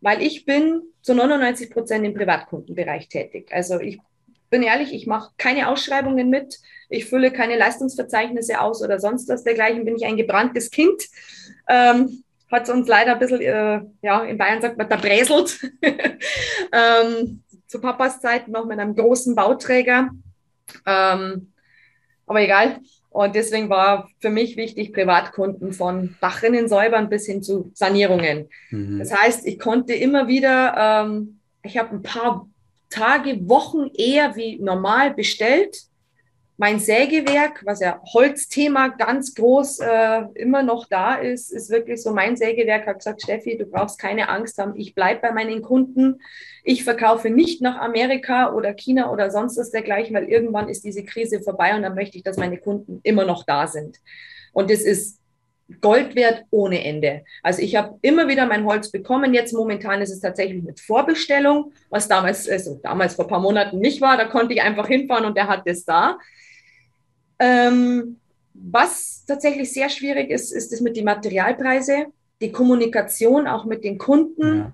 weil ich bin zu 99 Prozent im Privatkundenbereich tätig. Also ich bin ehrlich, ich mache keine Ausschreibungen mit, ich fülle keine Leistungsverzeichnisse aus oder sonst was dergleichen, bin ich ein gebranntes Kind. Ähm, hat uns leider ein bisschen, äh, ja, in Bayern sagt man, da bräselt. ähm, zu Papas Zeit noch mit einem großen Bauträger. Ähm, aber egal, und deswegen war für mich wichtig, Privatkunden von Dachrinnen säubern bis hin zu Sanierungen. Mhm. Das heißt, ich konnte immer wieder, ähm, ich habe ein paar Tage, Wochen eher wie normal bestellt mein Sägewerk, was ja Holzthema ganz groß äh, immer noch da ist, ist wirklich so, mein Sägewerk hat gesagt, Steffi, du brauchst keine Angst haben, ich bleibe bei meinen Kunden. Ich verkaufe nicht nach Amerika oder China oder sonst was dergleichen, weil irgendwann ist diese Krise vorbei und dann möchte ich, dass meine Kunden immer noch da sind. Und das ist Gold wert ohne Ende. Also ich habe immer wieder mein Holz bekommen. Jetzt momentan ist es tatsächlich mit Vorbestellung, was damals, also damals vor ein paar Monaten nicht war. Da konnte ich einfach hinfahren und der hat das da. Ähm, was tatsächlich sehr schwierig ist, ist es mit den Materialpreisen, die Kommunikation auch mit den Kunden. Ja.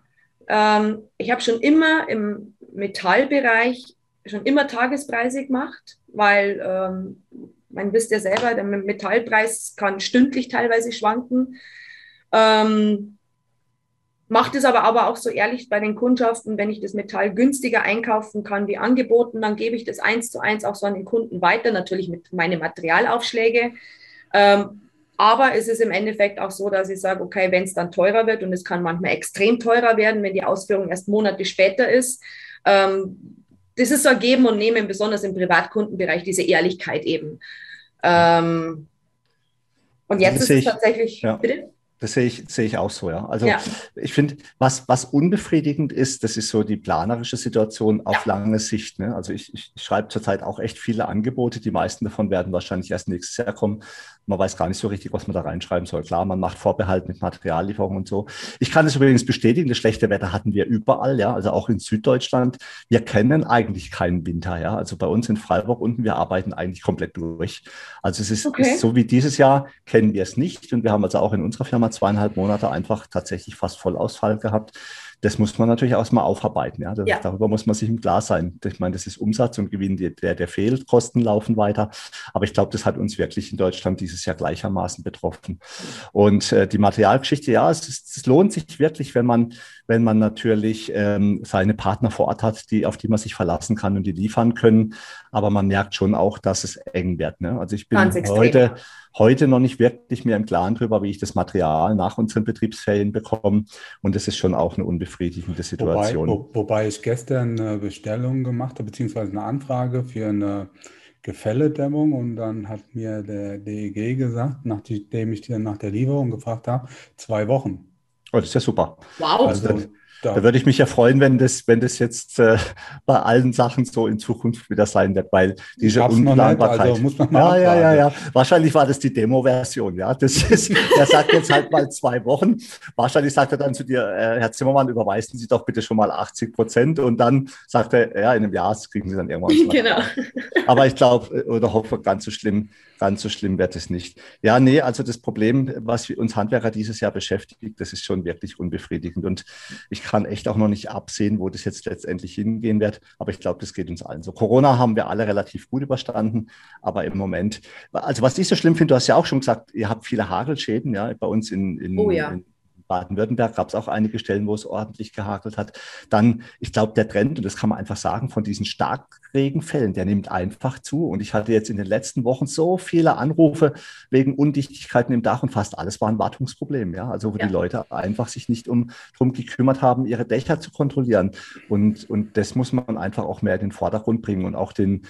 Ähm, ich habe schon immer im Metallbereich schon immer Tagespreise gemacht, weil ähm, man wisst ja selber, der Metallpreis kann stündlich teilweise schwanken. Ähm, Macht es aber, aber auch so ehrlich bei den Kundschaften, wenn ich das Metall günstiger einkaufen kann wie angeboten, dann gebe ich das eins zu eins auch so an den Kunden weiter, natürlich mit meinen Materialaufschläge. Ähm, aber es ist im Endeffekt auch so, dass ich sage, okay, wenn es dann teurer wird und es kann manchmal extrem teurer werden, wenn die Ausführung erst Monate später ist. Ähm, das ist so ein Geben und Nehmen, besonders im Privatkundenbereich, diese Ehrlichkeit eben. Ähm, und jetzt ist es tatsächlich, ja. bitte? Das sehe ich, sehe ich auch so, ja. Also ja. ich finde, was, was unbefriedigend ist, das ist so die planerische Situation auf ja. lange Sicht. Ne? Also ich, ich schreibe zurzeit auch echt viele Angebote. Die meisten davon werden wahrscheinlich erst nächstes Jahr kommen, Man weiß gar nicht so richtig, was man da reinschreiben soll. Klar, man macht Vorbehalt mit Materiallieferung und so. Ich kann es übrigens bestätigen, das schlechte Wetter hatten wir überall, ja, also auch in Süddeutschland. Wir kennen eigentlich keinen Winter, ja. Also bei uns in Freiburg unten, wir arbeiten eigentlich komplett durch. Also es ist, okay. ist so wie dieses Jahr kennen wir es nicht. Und wir haben also auch in unserer Firma zweieinhalb Monate einfach tatsächlich fast Vollausfall gehabt das muss man natürlich auch mal aufarbeiten. Ja? Das, ja. Darüber muss man sich im Klar sein. Ich meine, das ist Umsatz und Gewinn, der, der fehlt, Kosten laufen weiter. Aber ich glaube, das hat uns wirklich in Deutschland dieses Jahr gleichermaßen betroffen. Und äh, die Materialgeschichte, ja, es, es, lohnt sich wirklich, wenn man, wenn man natürlich ähm, seine Partner vor Ort hat, die, auf die man sich verlassen kann und die liefern können. Aber man merkt schon auch, dass es eng wird. Ne? Also ich bin heute, heute noch nicht wirklich mehr im Klaren darüber, wie ich das Material nach unseren Betriebsferien bekomme. Und das ist schon auch eine unbefriedigende Situation. Wobei, wo, wobei ich gestern eine Bestellung gemacht habe, beziehungsweise eine Anfrage für eine Gefälledämmung und dann hat mir der DEG gesagt, nachdem ich nach der Lieferung gefragt habe, zwei Wochen. Oh, das ist ja super. Wow. Also, da, da würde ich mich ja freuen, wenn das, wenn das jetzt äh, bei allen Sachen so in Zukunft wieder sein wird, weil diese Unplanbarkeit. Nicht, also muss man mal ja, ja, ja, ja. Wahrscheinlich war das die Demo-Version, ja. Das ist, der sagt jetzt halt mal zwei Wochen. Wahrscheinlich sagt er dann zu dir, äh, Herr Zimmermann, überweisen Sie doch bitte schon mal 80 Prozent und dann sagt er, ja, in einem Jahr kriegen Sie dann irgendwann. genau. Aber ich glaube, äh, oder hoffe, ganz so schlimm Ganz so schlimm wird es nicht. Ja, nee, also das Problem, was uns Handwerker dieses Jahr beschäftigt, das ist schon wirklich unbefriedigend. Und ich kann echt auch noch nicht absehen, wo das jetzt letztendlich hingehen wird. Aber ich glaube, das geht uns allen so. Corona haben wir alle relativ gut überstanden. Aber im Moment, also was ich so schlimm finde, du hast ja auch schon gesagt, ihr habt viele Hagelschäden, ja, bei uns in, in, oh, ja. in Baden-Württemberg gab es auch einige Stellen, wo es ordentlich gehakelt hat. Dann, ich glaube, der Trend, und das kann man einfach sagen, von diesen Starkregenfällen, der nimmt einfach zu. Und ich hatte jetzt in den letzten Wochen so viele Anrufe wegen Undichtigkeiten im Dach und fast alles war ein Wartungsproblem. Ja? Also wo ja. die Leute einfach sich nicht um, darum gekümmert haben, ihre Dächer zu kontrollieren. Und, und das muss man einfach auch mehr in den Vordergrund bringen und auch den,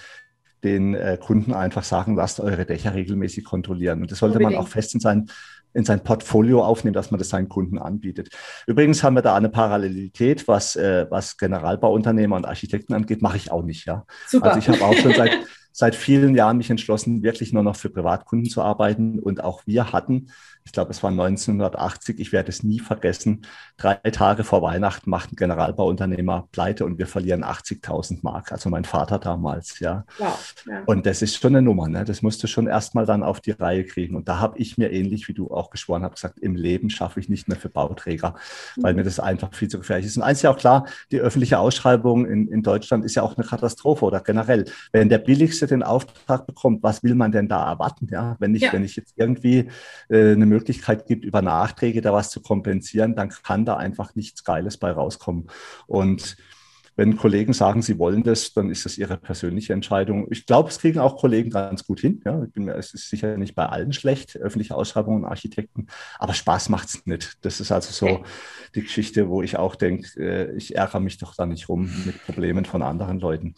den äh, Kunden einfach sagen, lasst eure Dächer regelmäßig kontrollieren. Und das sollte Unbedingt. man auch fest in sein in sein Portfolio aufnehmen, dass man das seinen Kunden anbietet. Übrigens haben wir da eine Parallelität, was, äh, was Generalbauunternehmer und Architekten angeht, mache ich auch nicht. Ja? Super. Also ich habe auch schon seit, seit vielen Jahren mich entschlossen, wirklich nur noch für Privatkunden zu arbeiten. Und auch wir hatten ich glaube, es war 1980, ich werde es nie vergessen, drei Tage vor Weihnachten macht ein Generalbauunternehmer pleite und wir verlieren 80.000 Mark, also mein Vater damals, ja. Wow, ja. Und das ist schon eine Nummer, ne? das musst du schon erstmal dann auf die Reihe kriegen. Und da habe ich mir ähnlich wie du auch geschworen habe, gesagt, im Leben schaffe ich nicht mehr für Bauträger, mhm. weil mir das einfach viel zu gefährlich ist. Und eins ist ja auch klar, die öffentliche Ausschreibung in, in Deutschland ist ja auch eine Katastrophe oder generell. Wenn der Billigste den Auftrag bekommt, was will man denn da erwarten? Ja, wenn ich, ja. wenn ich jetzt irgendwie äh, eine Möglichkeit Möglichkeit gibt, über Nachträge da was zu kompensieren, dann kann da einfach nichts Geiles bei rauskommen. Und wenn Kollegen sagen, sie wollen das, dann ist das ihre persönliche Entscheidung. Ich glaube, es kriegen auch Kollegen ganz gut hin. Ja, ich bin mir, es ist sicher nicht bei allen schlecht, öffentliche Ausschreibungen, Architekten, aber Spaß macht es nicht. Das ist also so die Geschichte, wo ich auch denke, äh, ich ärgere mich doch da nicht rum mit Problemen von anderen Leuten.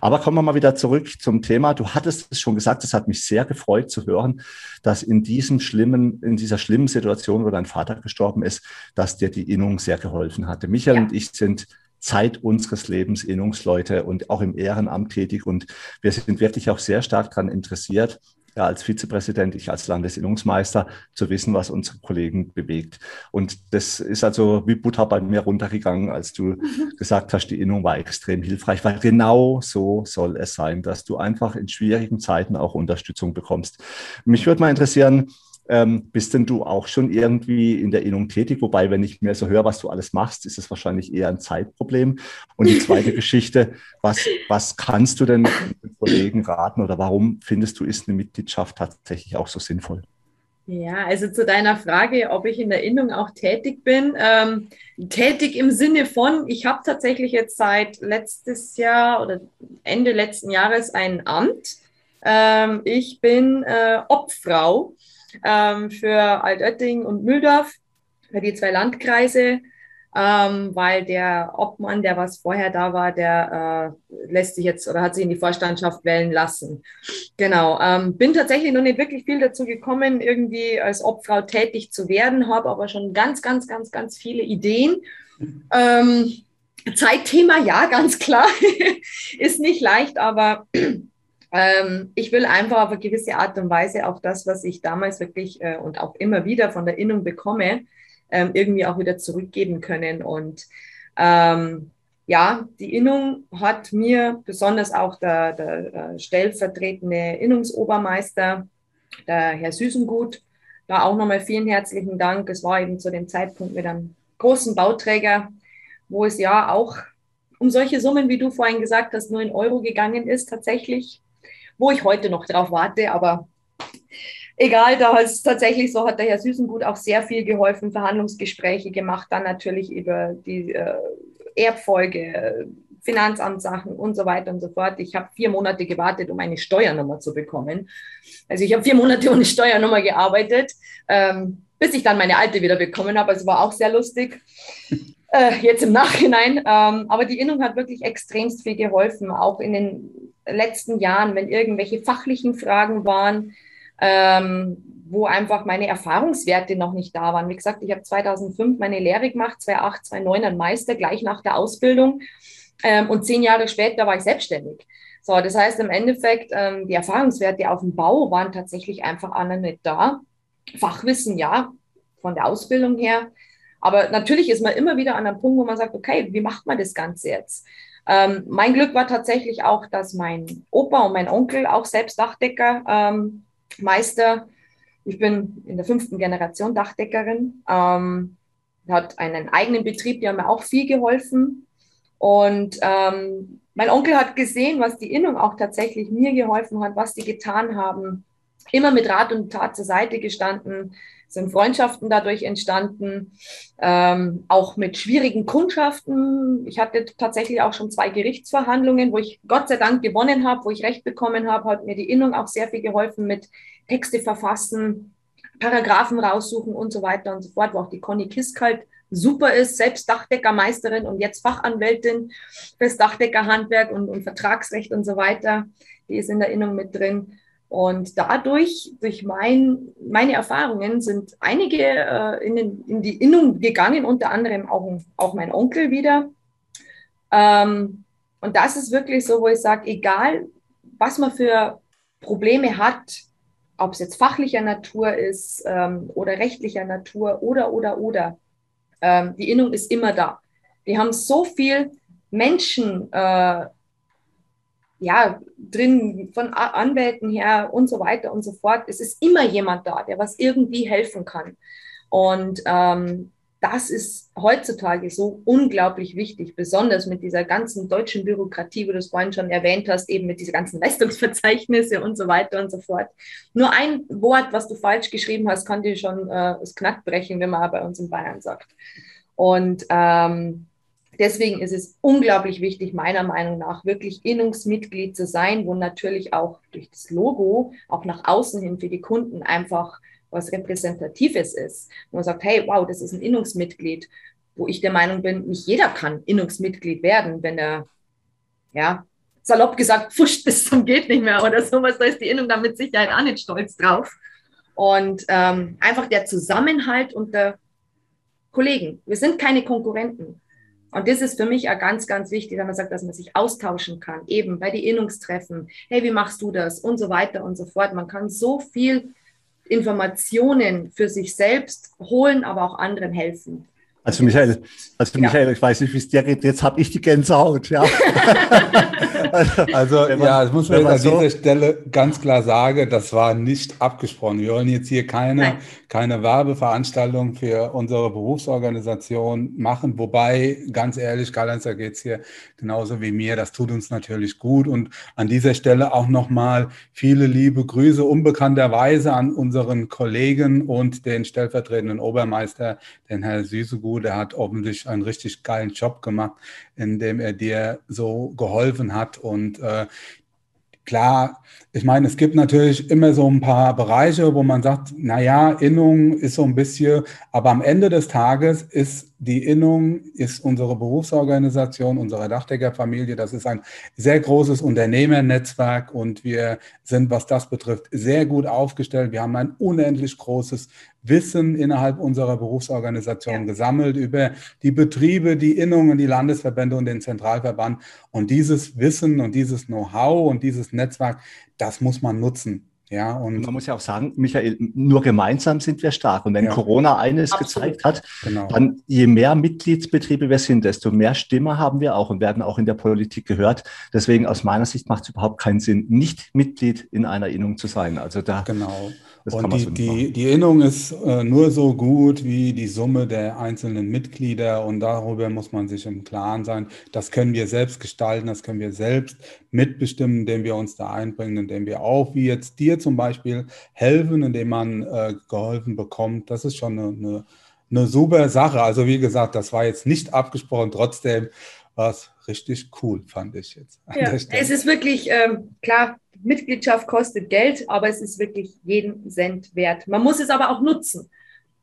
Aber kommen wir mal wieder zurück zum Thema. Du hattest es schon gesagt, es hat mich sehr gefreut zu hören, dass in diesem schlimmen, in dieser schlimmen Situation, wo dein Vater gestorben ist, dass dir die Innung sehr geholfen hatte. Michael ja. und ich sind Zeit unseres Lebens Innungsleute und auch im Ehrenamt tätig. Und wir sind wirklich auch sehr stark daran interessiert, ja, als Vizepräsident, ich als Landesinnungsmeister, zu wissen, was unsere Kollegen bewegt. Und das ist also wie Butter bei mir runtergegangen, als du mhm. gesagt hast, die Innung war extrem hilfreich, weil genau so soll es sein, dass du einfach in schwierigen Zeiten auch Unterstützung bekommst. Mich würde mal interessieren, ähm, bist denn du auch schon irgendwie in der Innung tätig? Wobei, wenn ich mir so höre, was du alles machst, ist es wahrscheinlich eher ein Zeitproblem. Und die zweite Geschichte, was, was kannst du denn den Kollegen raten oder warum findest du, ist eine Mitgliedschaft tatsächlich auch so sinnvoll? Ja, also zu deiner Frage, ob ich in der Innung auch tätig bin. Ähm, tätig im Sinne von, ich habe tatsächlich jetzt seit letztes Jahr oder Ende letzten Jahres ein Amt. Ähm, ich bin äh, Obfrau ähm, für Altötting und Mühldorf, für die zwei Landkreise, ähm, weil der Obmann, der was vorher da war, der äh, lässt sich jetzt oder hat sich in die Vorstandschaft wählen lassen. Genau. Ähm, bin tatsächlich noch nicht wirklich viel dazu gekommen, irgendwie als Obfrau tätig zu werden, habe aber schon ganz, ganz, ganz, ganz viele Ideen. Ähm, Zeitthema, ja, ganz klar. Ist nicht leicht, aber Ähm, ich will einfach auf eine gewisse Art und Weise auch das, was ich damals wirklich äh, und auch immer wieder von der Innung bekomme, ähm, irgendwie auch wieder zurückgeben können. Und ähm, ja, die Innung hat mir besonders auch der, der äh, stellvertretende Innungsobermeister, der Herr Süßengut, da auch nochmal vielen herzlichen Dank. Es war eben zu dem Zeitpunkt mit einem großen Bauträger, wo es ja auch um solche Summen, wie du vorhin gesagt hast, nur in Euro gegangen ist tatsächlich, wo ich heute noch drauf warte, aber egal, da ist tatsächlich so, hat der Herr Süßengut auch sehr viel geholfen, Verhandlungsgespräche gemacht, dann natürlich über die äh, Erbfolge, Finanzamtssachen und so weiter und so fort. Ich habe vier Monate gewartet, um eine Steuernummer zu bekommen. Also ich habe vier Monate ohne Steuernummer gearbeitet, ähm, bis ich dann meine alte wieder bekommen habe. Also war auch sehr lustig. Äh, jetzt im Nachhinein. Ähm, aber die Innung hat wirklich extremst viel geholfen, auch in den letzten Jahren, wenn irgendwelche fachlichen Fragen waren, ähm, wo einfach meine Erfahrungswerte noch nicht da waren. Wie gesagt, ich habe 2005 meine Lehre gemacht, 2008, 2009 ein Meister, gleich nach der Ausbildung. Ähm, und zehn Jahre später war ich selbstständig. So, das heißt im Endeffekt, ähm, die Erfahrungswerte auf dem Bau waren tatsächlich einfach alle nicht da. Fachwissen, ja, von der Ausbildung her. Aber natürlich ist man immer wieder an einem Punkt, wo man sagt, okay, wie macht man das Ganze jetzt? Ähm, mein Glück war tatsächlich auch, dass mein Opa und mein Onkel auch selbst Dachdecker, ähm, Meister, ich bin in der fünften Generation Dachdeckerin, ähm, hat einen eigenen Betrieb, die haben mir auch viel geholfen. Und ähm, mein Onkel hat gesehen, was die Innung auch tatsächlich mir geholfen hat, was die getan haben. Immer mit Rat und Tat zur Seite gestanden, sind Freundschaften dadurch entstanden, ähm, auch mit schwierigen Kundschaften. Ich hatte tatsächlich auch schon zwei Gerichtsverhandlungen, wo ich Gott sei Dank gewonnen habe, wo ich Recht bekommen habe, hat mir die Innung auch sehr viel geholfen mit Texte verfassen, Paragraphen raussuchen und so weiter und so fort, wo auch die Conny Kisk halt super ist, selbst Dachdeckermeisterin und jetzt Fachanwältin fürs Dachdeckerhandwerk und, und Vertragsrecht und so weiter. Die ist in der Innung mit drin. Und dadurch, durch mein, meine Erfahrungen, sind einige äh, in, den, in, die Innung gegangen, unter anderem auch, auch mein Onkel wieder. Ähm, und das ist wirklich so, wo ich sage, egal, was man für Probleme hat, ob es jetzt fachlicher Natur ist ähm, oder rechtlicher Natur oder, oder, oder, ähm, die Innung ist immer da. Die haben so viel Menschen äh, ja, drin, von Anwälten her und so weiter und so fort. Es ist immer jemand da, der was irgendwie helfen kann. Und ähm, das ist heutzutage so unglaublich wichtig, besonders mit dieser ganzen deutschen Bürokratie, wie du es vorhin schon erwähnt hast, eben mit diesen ganzen Leistungsverzeichnisse und so weiter und so fort. Nur ein Wort, was du falsch geschrieben hast, kann dir schon äh, das Knack brechen, wenn man bei uns in Bayern sagt. Und ähm, deswegen ist es unglaublich wichtig, meiner Meinung nach, wirklich Innungsmitglied zu sein, wo natürlich auch durch das Logo auch nach außen hin für die Kunden einfach was Repräsentatives ist. Wo man sagt, hey, wow, das ist ein Innungsmitglied, wo ich der Meinung bin, nicht jeder kann Innungsmitglied werden, wenn er, ja, salopp gesagt, pfuscht bis zum geht nicht mehr oder sowas. Da ist die Innung dann mit Sicherheit auch nicht stolz drauf. Und ähm, einfach der Zusammenhalt unter Kollegen. Wir sind keine Konkurrenten. Und das ist für mich auch ganz, ganz wichtig, wenn man sagt, dass man sich austauschen kann, eben bei den Innungstreffen. Hey, wie machst du das? Und so weiter und so fort. Man kann so viel Informationen für sich selbst holen, aber auch anderen helfen. Also Michael, also Michael, ich weiß nicht, wie es dir geht, jetzt habe ich die Gänsehaut, ja. also, man, ja, das muss man an so dieser Stelle ganz klar sagen, das war nicht abgesprochen. Wir wollen jetzt hier keine, keine Werbeveranstaltung für unsere Berufsorganisation machen, wobei, ganz ehrlich, Karl-Heinz, da geht es hier genauso wie mir, das tut uns natürlich gut. Und an dieser Stelle auch nochmal viele liebe Grüße unbekannterweise an unseren Kollegen und den stellvertretenden Obermeister, den Herr Süßegut, der hat offensichtlich einen richtig geilen Job gemacht, indem er dir so geholfen hat. Und äh, klar, ich meine, es gibt natürlich immer so ein paar Bereiche, wo man sagt, naja, Innung ist so ein bisschen, aber am Ende des Tages ist die Innung ist unsere Berufsorganisation, unsere Dachdeckerfamilie. Das ist ein sehr großes Unternehmernetzwerk und wir sind, was das betrifft, sehr gut aufgestellt. Wir haben ein unendlich großes Wissen innerhalb unserer Berufsorganisation ja. gesammelt über die Betriebe, die Innungen, die Landesverbände und den Zentralverband. Und dieses Wissen und dieses Know-how und dieses Netzwerk, das muss man nutzen. Ja, und man muss ja auch sagen, Michael, nur gemeinsam sind wir stark. Und wenn ja. Corona eines Absolut. gezeigt hat, genau. dann je mehr Mitgliedsbetriebe wir sind, desto mehr Stimme haben wir auch und werden auch in der Politik gehört. Deswegen aus meiner Sicht macht es überhaupt keinen Sinn, nicht Mitglied in einer Innung zu sein. Also da genau. Das und die, die, die Innung ist äh, nur so gut wie die Summe der einzelnen Mitglieder und darüber muss man sich im Klaren sein. Das können wir selbst gestalten, das können wir selbst mitbestimmen, indem wir uns da einbringen, indem wir auch, wie jetzt dir zum Beispiel, helfen, indem man äh, geholfen bekommt. Das ist schon eine, eine, eine super Sache. Also wie gesagt, das war jetzt nicht abgesprochen, trotzdem war es richtig cool, fand ich jetzt. Ja, es ist wirklich, ähm, klar, Mitgliedschaft kostet Geld, aber es ist wirklich jeden Cent wert. Man muss es aber auch nutzen.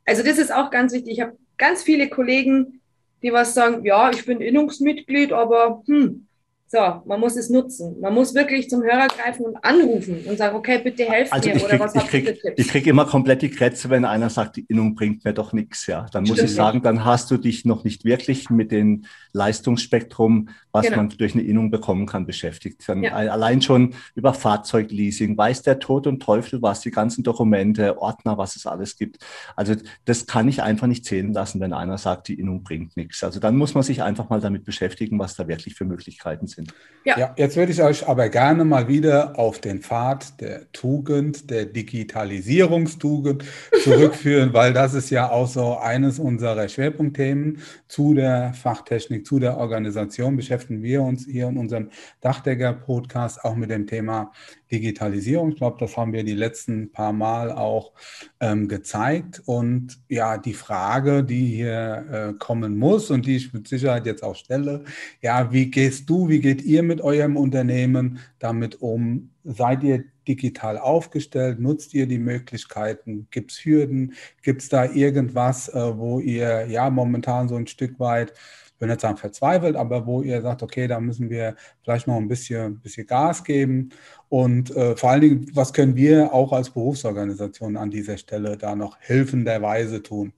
Also das ist auch ganz wichtig. Ich habe ganz viele Kollegen, die was sagen, ja, ich bin Innungsmitglied, aber hm, so, man muss es nutzen. Man muss wirklich zum Hörer greifen und anrufen und sagen, okay, bitte helft also mir. Ich krieg, oder was ich krieg, ich krieg immer komplett die Krätze, wenn einer sagt, die Innung bringt mir doch nichts. Ja, dann muss Stimmt ich sagen, dann hast du dich noch nicht wirklich mit dem Leistungsspektrum, was genau. man durch eine Innung bekommen kann, beschäftigt. Dann ja. Allein schon über Fahrzeugleasing weiß der Tod und Teufel was, die ganzen Dokumente, Ordner, was es alles gibt. Also das kann ich einfach nicht zählen lassen, wenn einer sagt, die Innung bringt nichts. Also dann muss man sich einfach mal damit beschäftigen, was da wirklich für Möglichkeiten sind sind. Ja. ja, jetzt würde ich euch aber gerne mal wieder auf den Pfad der Tugend, der Digitalisierungstugend zurückführen, weil das ist ja auch so eines unserer Schwerpunktthemen zu der Fachtechnik, zu der Organisation. Beschäftigen wir uns hier in unserem Dachdecker-Podcast auch mit dem Thema Digitalisierung. Ich glaube, das haben wir die letzten paar Mal auch ähm, gezeigt. Und ja, die Frage, die hier äh, kommen muss und die ich mit Sicherheit jetzt auch stelle, ja, wie gehst du, wie geht ihr mit eurem Unternehmen damit um? Seid ihr digital aufgestellt? Nutzt ihr die Möglichkeiten? Gibt es Hürden? Gibt es da irgendwas, äh, wo ihr ja momentan so ein Stück weit ich will nicht sagen verzweifelt, aber wo ihr sagt, okay, da müssen wir vielleicht noch ein bisschen, bisschen Gas geben. Und äh, vor allen Dingen, was können wir auch als Berufsorganisation an dieser Stelle da noch helfenderweise tun?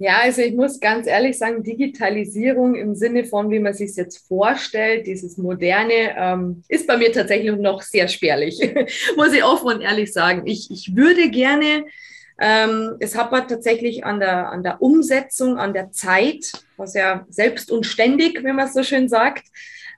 Ja, also ich muss ganz ehrlich sagen, Digitalisierung im Sinne von, wie man sich jetzt vorstellt, dieses Moderne, ähm, ist bei mir tatsächlich noch sehr spärlich, muss ich offen und ehrlich sagen. Ich, ich würde gerne ähm, es hapert tatsächlich an der, an der Umsetzung, an der Zeit, was ja selbst und ständig, wenn man so schön sagt.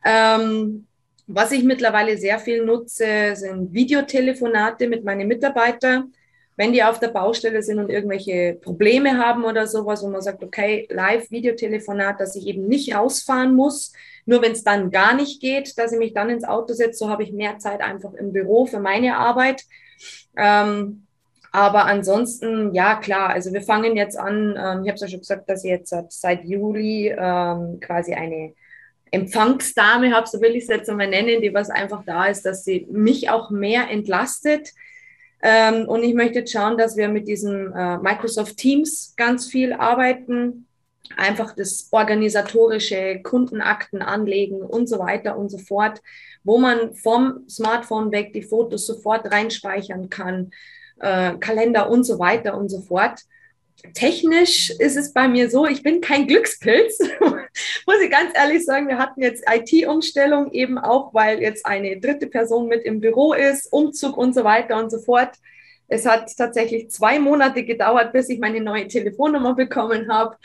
Ähm, was ich mittlerweile sehr viel nutze, sind Videotelefonate mit meinen Mitarbeitern. Wenn die auf der Baustelle sind und irgendwelche Probleme haben oder sowas, wo man sagt, okay, Live-Videotelefonat, dass ich eben nicht rausfahren muss, nur wenn es dann gar nicht geht, dass ich mich dann ins Auto setze, so habe ich mehr Zeit einfach im Büro für meine Arbeit. Ähm, aber ansonsten, ja klar, also wir fangen jetzt an, ähm, ich habe es ja schon gesagt, dass ich jetzt seit Juli ähm, quasi eine Empfangsdame habe, so will ich es jetzt einmal nennen, die was einfach da ist, dass sie mich auch mehr entlastet. Ähm, und ich möchte jetzt schauen, dass wir mit diesem äh, Microsoft Teams ganz viel arbeiten, einfach das organisatorische Kundenakten anlegen und so weiter und so fort, wo man vom Smartphone weg die Fotos sofort reinspeichern kann, äh, Kalender und so weiter und so fort. Technisch ist es bei mir so, ich bin kein Glückspilz, muss ich ganz ehrlich sagen. Wir hatten jetzt IT-Umstellung eben auch, weil jetzt eine dritte Person mit im Büro ist, Umzug und so weiter und so fort. Es hat tatsächlich zwei Monate gedauert, bis ich meine neue Telefonnummer bekommen habe.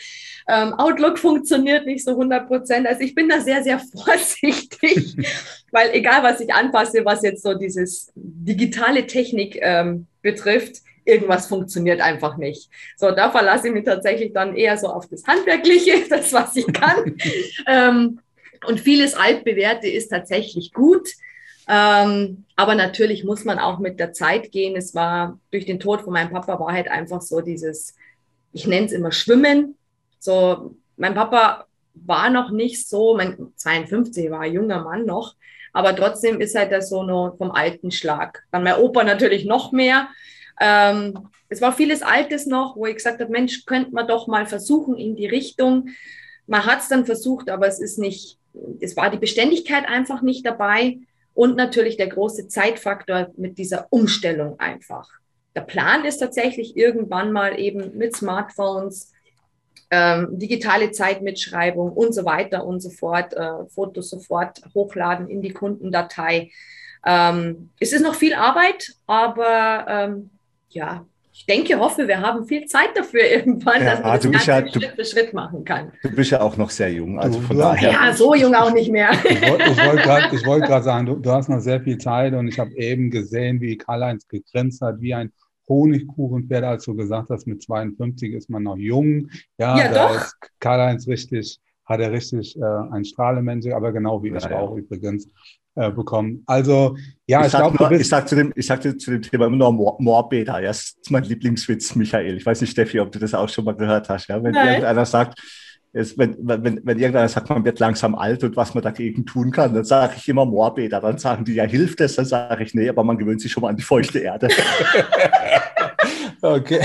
Ähm, Outlook funktioniert nicht so 100 Prozent. Also ich bin da sehr, sehr vorsichtig, weil egal, was ich anpasse, was jetzt so dieses digitale Technik ähm, betrifft, irgendwas funktioniert einfach nicht. So, da verlasse ich mich tatsächlich dann eher so auf das Handwerkliche, das, was ich kann. ähm, und vieles Altbewährte ist tatsächlich gut. Ähm, aber natürlich muss man auch mit der Zeit gehen. Es war durch den Tod von meinem Papa war halt einfach so dieses, ich nenne es immer Schwimmen. So, mein Papa war noch nicht so, mein 52 war ein junger Mann noch, aber trotzdem ist halt das so noch vom alten Schlag. Dann mein Opa natürlich noch mehr. Ähm, es war vieles Altes noch, wo ich gesagt habe, Mensch, könnte man doch mal versuchen in die Richtung. Man hat es dann versucht, aber es ist nicht, es war die Beständigkeit einfach nicht dabei und natürlich der große Zeitfaktor mit dieser Umstellung einfach. Der Plan ist tatsächlich irgendwann mal eben mit Smartphones, ähm, digitale Zeitmitschreibung und so weiter und so fort, äh, Fotos sofort hochladen in die Kundendatei. Ähm, es ist noch viel Arbeit, aber ähm, ja, ich denke, hoffe, wir haben viel Zeit dafür irgendwann, ja, dass man das Ganze ja, Schritt für Schritt machen kann. Du bist ja auch noch sehr jung, also von daher. Ja, so jung auch nicht mehr. Ich wollte wollt wollt gerade sagen, du, du, hast noch sehr viel Zeit und ich habe eben gesehen, wie Karl-Heinz gegrinst hat, wie ein Honigkuchenpferd, als du gesagt hast, mit 52 ist man noch jung. Ja, ja da doch. Karl-Heinz richtig, hat er richtig äh, ein Strahlemensch, aber genau wie ja, ich auch übrigens äh, bekommen. Also, ja, ich, ich glaube, ich sage zu dem, ich sag zu dem Thema immer nur Moorbäder. Ja, das ist mein Lieblingswitz, Michael. Ich weiß nicht, Steffi, ob du das auch schon mal gehört hast. Ja, wenn Nein. irgendeiner sagt, ist, wenn, wenn, wenn irgendeiner sagt, man wird langsam alt und was man dagegen tun kann, dann sage ich immer Moorbäder. Dann sagen die, ja, hilft das? Dann sage ich, nee, aber man gewöhnt sich schon mal an die feuchte Erde. okay.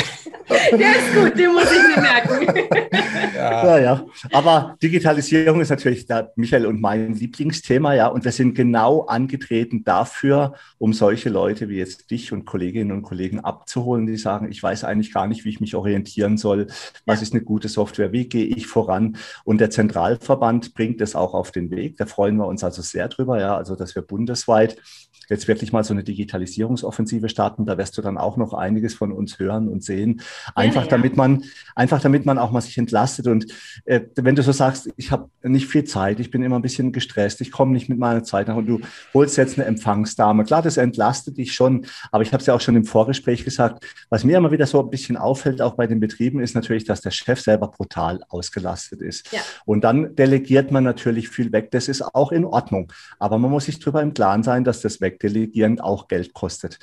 Der ist gut, den muss ich mir merken. ja. ja, ja. Aber Digitalisierung ist natürlich da Michael und mein Lieblingsthema, ja. Und wir sind genau angetreten dafür, um solche Leute wie jetzt dich und Kolleginnen und Kollegen abzuholen, die sagen, ich weiß eigentlich gar nicht, wie ich mich orientieren soll. Was ist eine gute Software? Wie gehe ich voran? Und der Zentralverband bringt es auch auf den Weg. Da freuen wir uns also sehr drüber, ja. Also, dass wir bundesweit jetzt wirklich mal so eine Digitalisierungsoffensive starten. Da wirst du dann auch noch einiges von uns hören und sehen. Einfach ja, ja. damit man, einfach damit man auch mal sich entlastet. Und äh, wenn du so sagst, ich habe nicht viel Zeit, ich bin immer ein bisschen gestresst, ich komme nicht mit meiner Zeit nach und du holst jetzt eine Empfangsdame. Klar, das entlastet dich schon, aber ich habe es ja auch schon im Vorgespräch gesagt, was mir immer wieder so ein bisschen auffällt, auch bei den Betrieben, ist natürlich, dass der Chef selber brutal ausgelastet ist. Ja. Und dann delegiert man natürlich viel weg. Das ist auch in Ordnung. Aber man muss sich darüber im Klaren sein, dass das Wegdelegieren auch Geld kostet.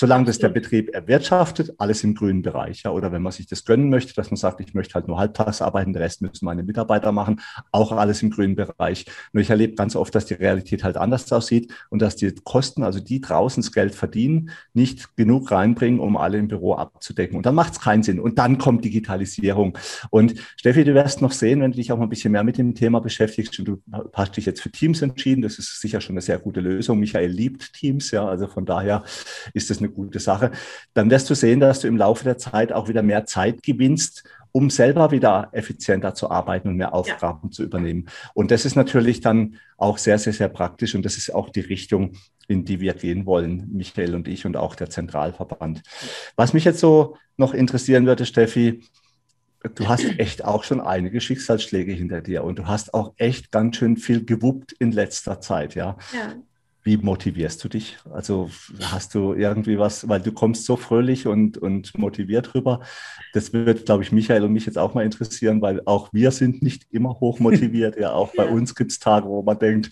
Solange das der Betrieb erwirtschaftet, alles im grünen Bereich. Ja, oder wenn man sich das gönnen möchte, dass man sagt, ich möchte halt nur halbtags arbeiten, den Rest müssen meine Mitarbeiter machen, auch alles im grünen Bereich. Nur ich erlebe ganz oft, dass die Realität halt anders aussieht und dass die Kosten, also die draußen das Geld verdienen, nicht genug reinbringen, um alle im Büro abzudecken. Und dann macht es keinen Sinn. Und dann kommt Digitalisierung. Und Steffi, du wirst noch sehen, wenn du dich auch mal ein bisschen mehr mit dem Thema beschäftigst und du hast dich jetzt für Teams entschieden, das ist sicher schon eine sehr gute Lösung. Michael liebt Teams, ja, also von daher ist das eine gute Sache. Dann wirst du sehen, dass du im Laufe der Zeit auch wieder mehr Zeit gewinnst, um selber wieder effizienter zu arbeiten und mehr Aufgaben ja. zu übernehmen. Und das ist natürlich dann auch sehr, sehr, sehr praktisch und das ist auch die Richtung, in die wir gehen wollen, Michael und ich und auch der Zentralverband. Was mich jetzt so noch interessieren würde, Steffi, du hast echt auch schon einige Schicksalsschläge hinter dir und du hast auch echt ganz schön viel gewuppt in letzter Zeit, ja. ja. Wie motivierst du dich? Also hast du irgendwie was, weil du kommst so fröhlich und, und motiviert rüber. Das wird, glaube ich, Michael und mich jetzt auch mal interessieren, weil auch wir sind nicht immer hoch motiviert. ja, auch bei ja. uns gibt es Tage, wo man denkt,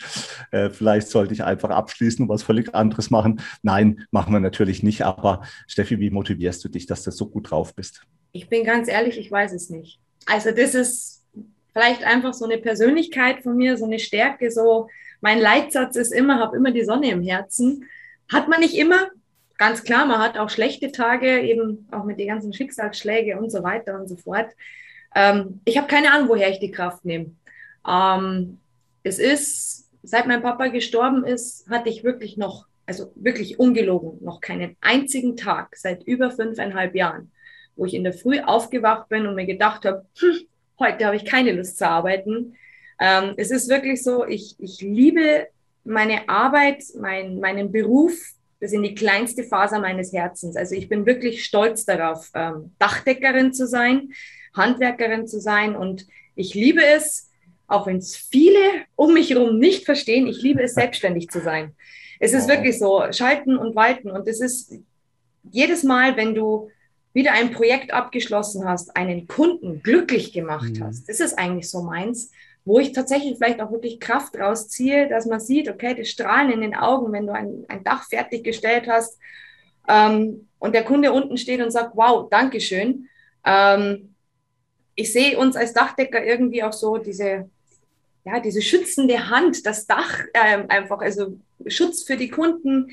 äh, vielleicht sollte ich einfach abschließen und was völlig anderes machen. Nein, machen wir natürlich nicht. Aber Steffi, wie motivierst du dich, dass du so gut drauf bist? Ich bin ganz ehrlich, ich weiß es nicht. Also das ist vielleicht einfach so eine Persönlichkeit von mir, so eine Stärke, so mein Leitsatz ist immer, habe immer die Sonne im Herzen. Hat man nicht immer, ganz klar, man hat auch schlechte Tage, eben auch mit den ganzen Schicksalsschlägen und so weiter und so fort. Ähm, ich habe keine Ahnung, woher ich die Kraft nehme. Ähm, es ist, seit mein Papa gestorben ist, hatte ich wirklich noch, also wirklich ungelogen, noch keinen einzigen Tag seit über fünfeinhalb Jahren, wo ich in der Früh aufgewacht bin und mir gedacht habe, hm, heute habe ich keine Lust zu arbeiten. Ähm, es ist wirklich so, ich, ich liebe meine Arbeit, mein, meinen Beruf bis in die kleinste Faser meines Herzens. Also ich bin wirklich stolz darauf, ähm, Dachdeckerin zu sein, Handwerkerin zu sein und ich liebe es, auch wenn es viele um mich herum nicht verstehen, ich liebe es, selbstständig zu sein. Es ist wirklich so, schalten und walten und es ist jedes Mal, wenn du wieder ein Projekt abgeschlossen hast, einen Kunden glücklich gemacht mhm. hast, das ist eigentlich so meins, wo ich tatsächlich vielleicht auch wirklich Kraft rausziehe, dass man sieht, okay, das Strahlen in den Augen, wenn du ein, ein Dach fertiggestellt hast ähm, und der Kunde unten steht und sagt, wow, Dankeschön. Ähm, ich sehe uns als Dachdecker irgendwie auch so diese, ja, diese schützende Hand, das Dach ähm, einfach, also Schutz für die Kunden.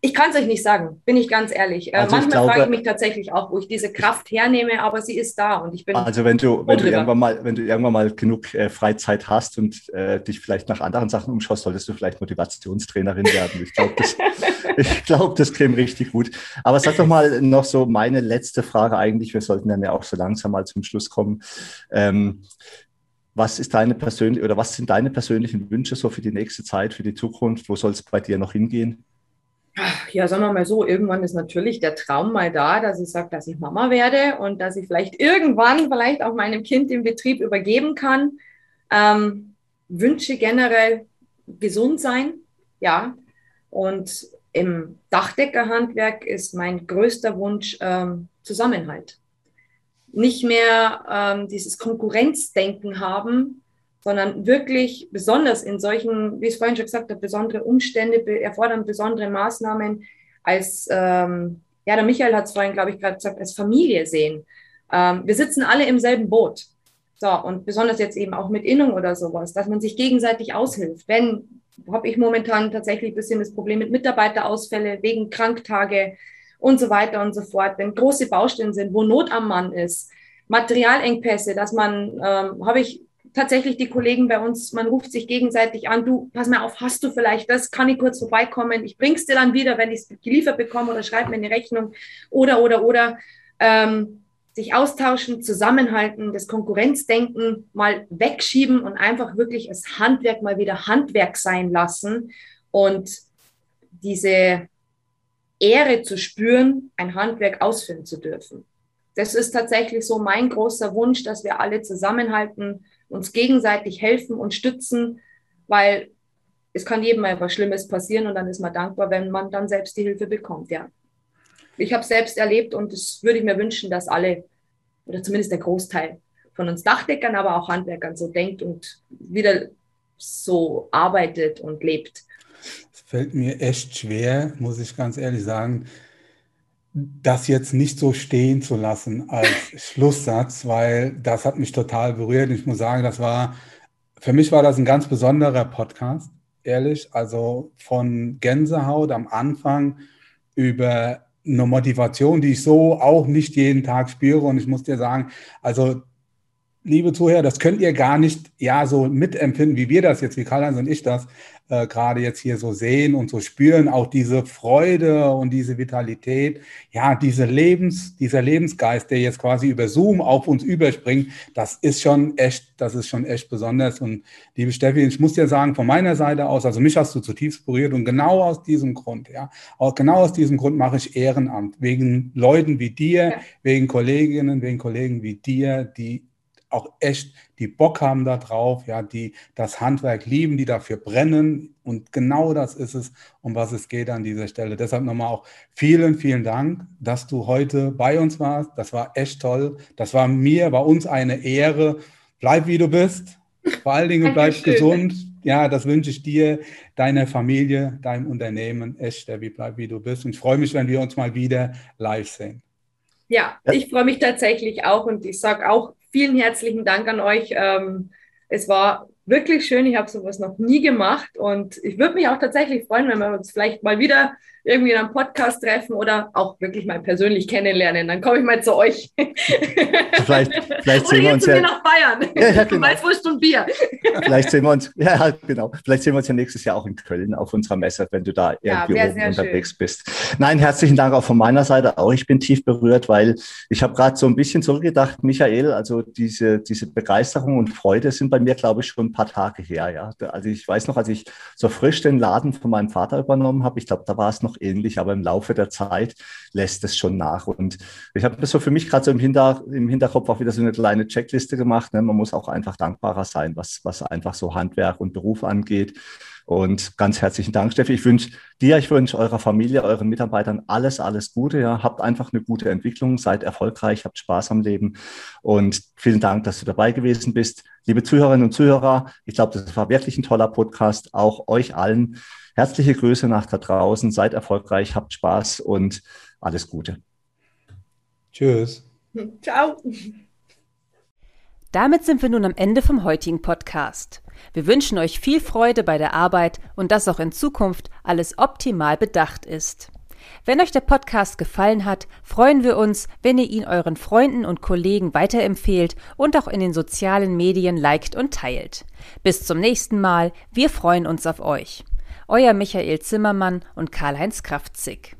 Ich kann es euch nicht sagen, bin ich ganz ehrlich. Äh, also Manchmal glaube, frage ich mich tatsächlich auch, wo ich diese Kraft hernehme, aber sie ist da und ich bin. Also wenn du, wenn du irgendwann mal, wenn du irgendwann mal genug äh, Freizeit hast und äh, dich vielleicht nach anderen Sachen umschaust, solltest du vielleicht Motivationstrainerin werden. Ich glaube, das, ich glaube, das käme richtig gut. Aber sag doch mal noch so meine letzte Frage eigentlich. Wir sollten dann ja auch so langsam mal zum Schluss kommen. Ähm, was ist deine persönliche oder was sind deine persönlichen Wünsche so für die nächste Zeit, für die Zukunft? Wo soll es bei dir noch hingehen? Ja, sagen wir mal so, irgendwann ist natürlich der Traum mal da, dass ich sage, dass ich Mama werde und dass ich vielleicht irgendwann vielleicht auch meinem Kind den Betrieb übergeben kann. Ähm, Wünsche generell gesund sein, ja. Und im Dachdeckerhandwerk ist mein größter Wunsch ähm, Zusammenhalt. Nicht mehr ähm, dieses Konkurrenzdenken haben, sondern wirklich besonders in solchen, wie ich es vorhin schon gesagt habe, besondere Umstände erfordern besondere Maßnahmen als, ähm, ja, der Michael hat es vorhin, glaube ich, gerade gesagt, als Familie sehen. Ähm, wir sitzen alle im selben Boot. So, und besonders jetzt eben auch mit Innung oder sowas, dass man sich gegenseitig aushilft. Wenn, habe ich momentan tatsächlich ein bisschen das Problem mit Mitarbeiterausfälle wegen Kranktage und so weiter und so fort. Wenn große Baustellen sind, wo Not am Mann ist, Materialengpässe, dass man, ähm, habe ich tatsächlich die Kollegen bei uns, man ruft sich gegenseitig an, du, pass mal auf, hast du vielleicht das, kann ich kurz vorbeikommen, ich bring's dir dann wieder, wenn ich es geliefert bekomme oder schreib mir eine Rechnung oder, oder, oder. Ähm, sich austauschen, zusammenhalten, das Konkurrenzdenken mal wegschieben und einfach wirklich das Handwerk mal wieder Handwerk sein lassen und diese Ehre zu spüren, ein Handwerk ausführen zu dürfen. Das ist tatsächlich so mein großer Wunsch, dass wir alle zusammenhalten, uns gegenseitig helfen und stützen, weil es kann jedem mal was Schlimmes passieren und dann ist man dankbar, wenn man dann selbst die Hilfe bekommt, ja. Ich habe selbst erlebt und das würde ich mir wünschen, dass alle oder zumindest der Großteil von uns Dachdeckern, aber auch Handwerkern so denkt und wieder so arbeitet und lebt. Es fällt mir echt schwer, muss ich ganz ehrlich sagen, das jetzt nicht so stehen zu lassen als Schlusssatz, weil das hat mich total berührt. Ich muss sagen, das war, für mich war das ein ganz besonderer Podcast, ehrlich. Also von Gänsehaut am Anfang über eine Motivation, die ich so auch nicht jeden Tag spüre. Und ich muss dir sagen, also liebe Zuhörer, das könnt ihr gar nicht ja so mitempfinden, wie wir das jetzt, wie Karl-Heinz und ich das äh, gerade jetzt hier so sehen und so spüren. Auch diese Freude und diese Vitalität, ja, diese Lebens, dieser Lebensgeist, der jetzt quasi über Zoom auf uns überspringt, das ist schon echt, das ist schon echt besonders. Und liebe Steffi, ich muss dir sagen, von meiner Seite aus, also mich hast du zutiefst berührt und genau aus diesem Grund, ja, auch genau aus diesem Grund mache ich Ehrenamt wegen Leuten wie dir, ja. wegen Kolleginnen, wegen Kollegen wie dir, die auch echt, die Bock haben da drauf, ja, die das Handwerk lieben, die dafür brennen. Und genau das ist es, um was es geht an dieser Stelle. Deshalb nochmal auch vielen, vielen Dank, dass du heute bei uns warst. Das war echt toll. Das war mir, bei uns eine Ehre. Bleib wie du bist. Vor allen Dingen bleib gesund. Ja, das wünsche ich dir, deiner Familie, deinem Unternehmen. Echt, Steffi, bleib wie du bist. Und ich freue mich, wenn wir uns mal wieder live sehen. Ja, ich freue mich tatsächlich auch und ich sage auch vielen herzlichen Dank an euch. Ähm, es war wirklich schön. Ich habe sowas noch nie gemacht und ich würde mich auch tatsächlich freuen, wenn wir uns vielleicht mal wieder irgendwie in einem Podcast treffen oder auch wirklich mal persönlich kennenlernen. Dann komme ich mal zu euch. Vielleicht, vielleicht sehen wir uns ja nach Bayern. Ja, ja, genau. Weißwurst und Bier. Vielleicht sehen wir uns, ja, genau. Vielleicht sehen wir uns ja nächstes Jahr auch in Köln auf unserer Messe, wenn du da irgendwie ja, oben unterwegs schön. bist. Nein, herzlichen Dank auch von meiner Seite auch. Ich bin tief berührt, weil ich habe gerade so ein bisschen zurückgedacht, Michael, also diese, diese Begeisterung und Freude sind bei mir, glaube ich, schon ein paar Tage her. Ja. Also ich weiß noch, als ich so frisch den Laden von meinem Vater übernommen habe, ich glaube, da war es noch ähnlich, aber im Laufe der Zeit lässt es schon nach. Und ich habe das so für mich gerade so im, Hinter, im Hinterkopf auch wieder so eine kleine Checkliste gemacht. Ne? Man muss auch einfach dankbarer sein, was, was einfach so Handwerk und Beruf angeht. Und ganz herzlichen Dank, Steffi. Ich wünsche dir, ich wünsche eurer Familie, euren Mitarbeitern alles, alles Gute. Ja, habt einfach eine gute Entwicklung, seid erfolgreich, habt Spaß am Leben. Und vielen Dank, dass du dabei gewesen bist. Liebe Zuhörerinnen und Zuhörer, ich glaube, das war wirklich ein toller Podcast. Auch euch allen Herzliche Grüße nach da draußen. Seid erfolgreich, habt Spaß und alles Gute. Tschüss. Ciao. Damit sind wir nun am Ende vom heutigen Podcast. Wir wünschen euch viel Freude bei der Arbeit und dass auch in Zukunft alles optimal bedacht ist. Wenn euch der Podcast gefallen hat, freuen wir uns, wenn ihr ihn euren Freunden und Kollegen weiterempfehlt und auch in den sozialen Medien liked und teilt. Bis zum nächsten Mal, wir freuen uns auf euch. Euer Michael Zimmermann und Karl-Heinz Kraftzig.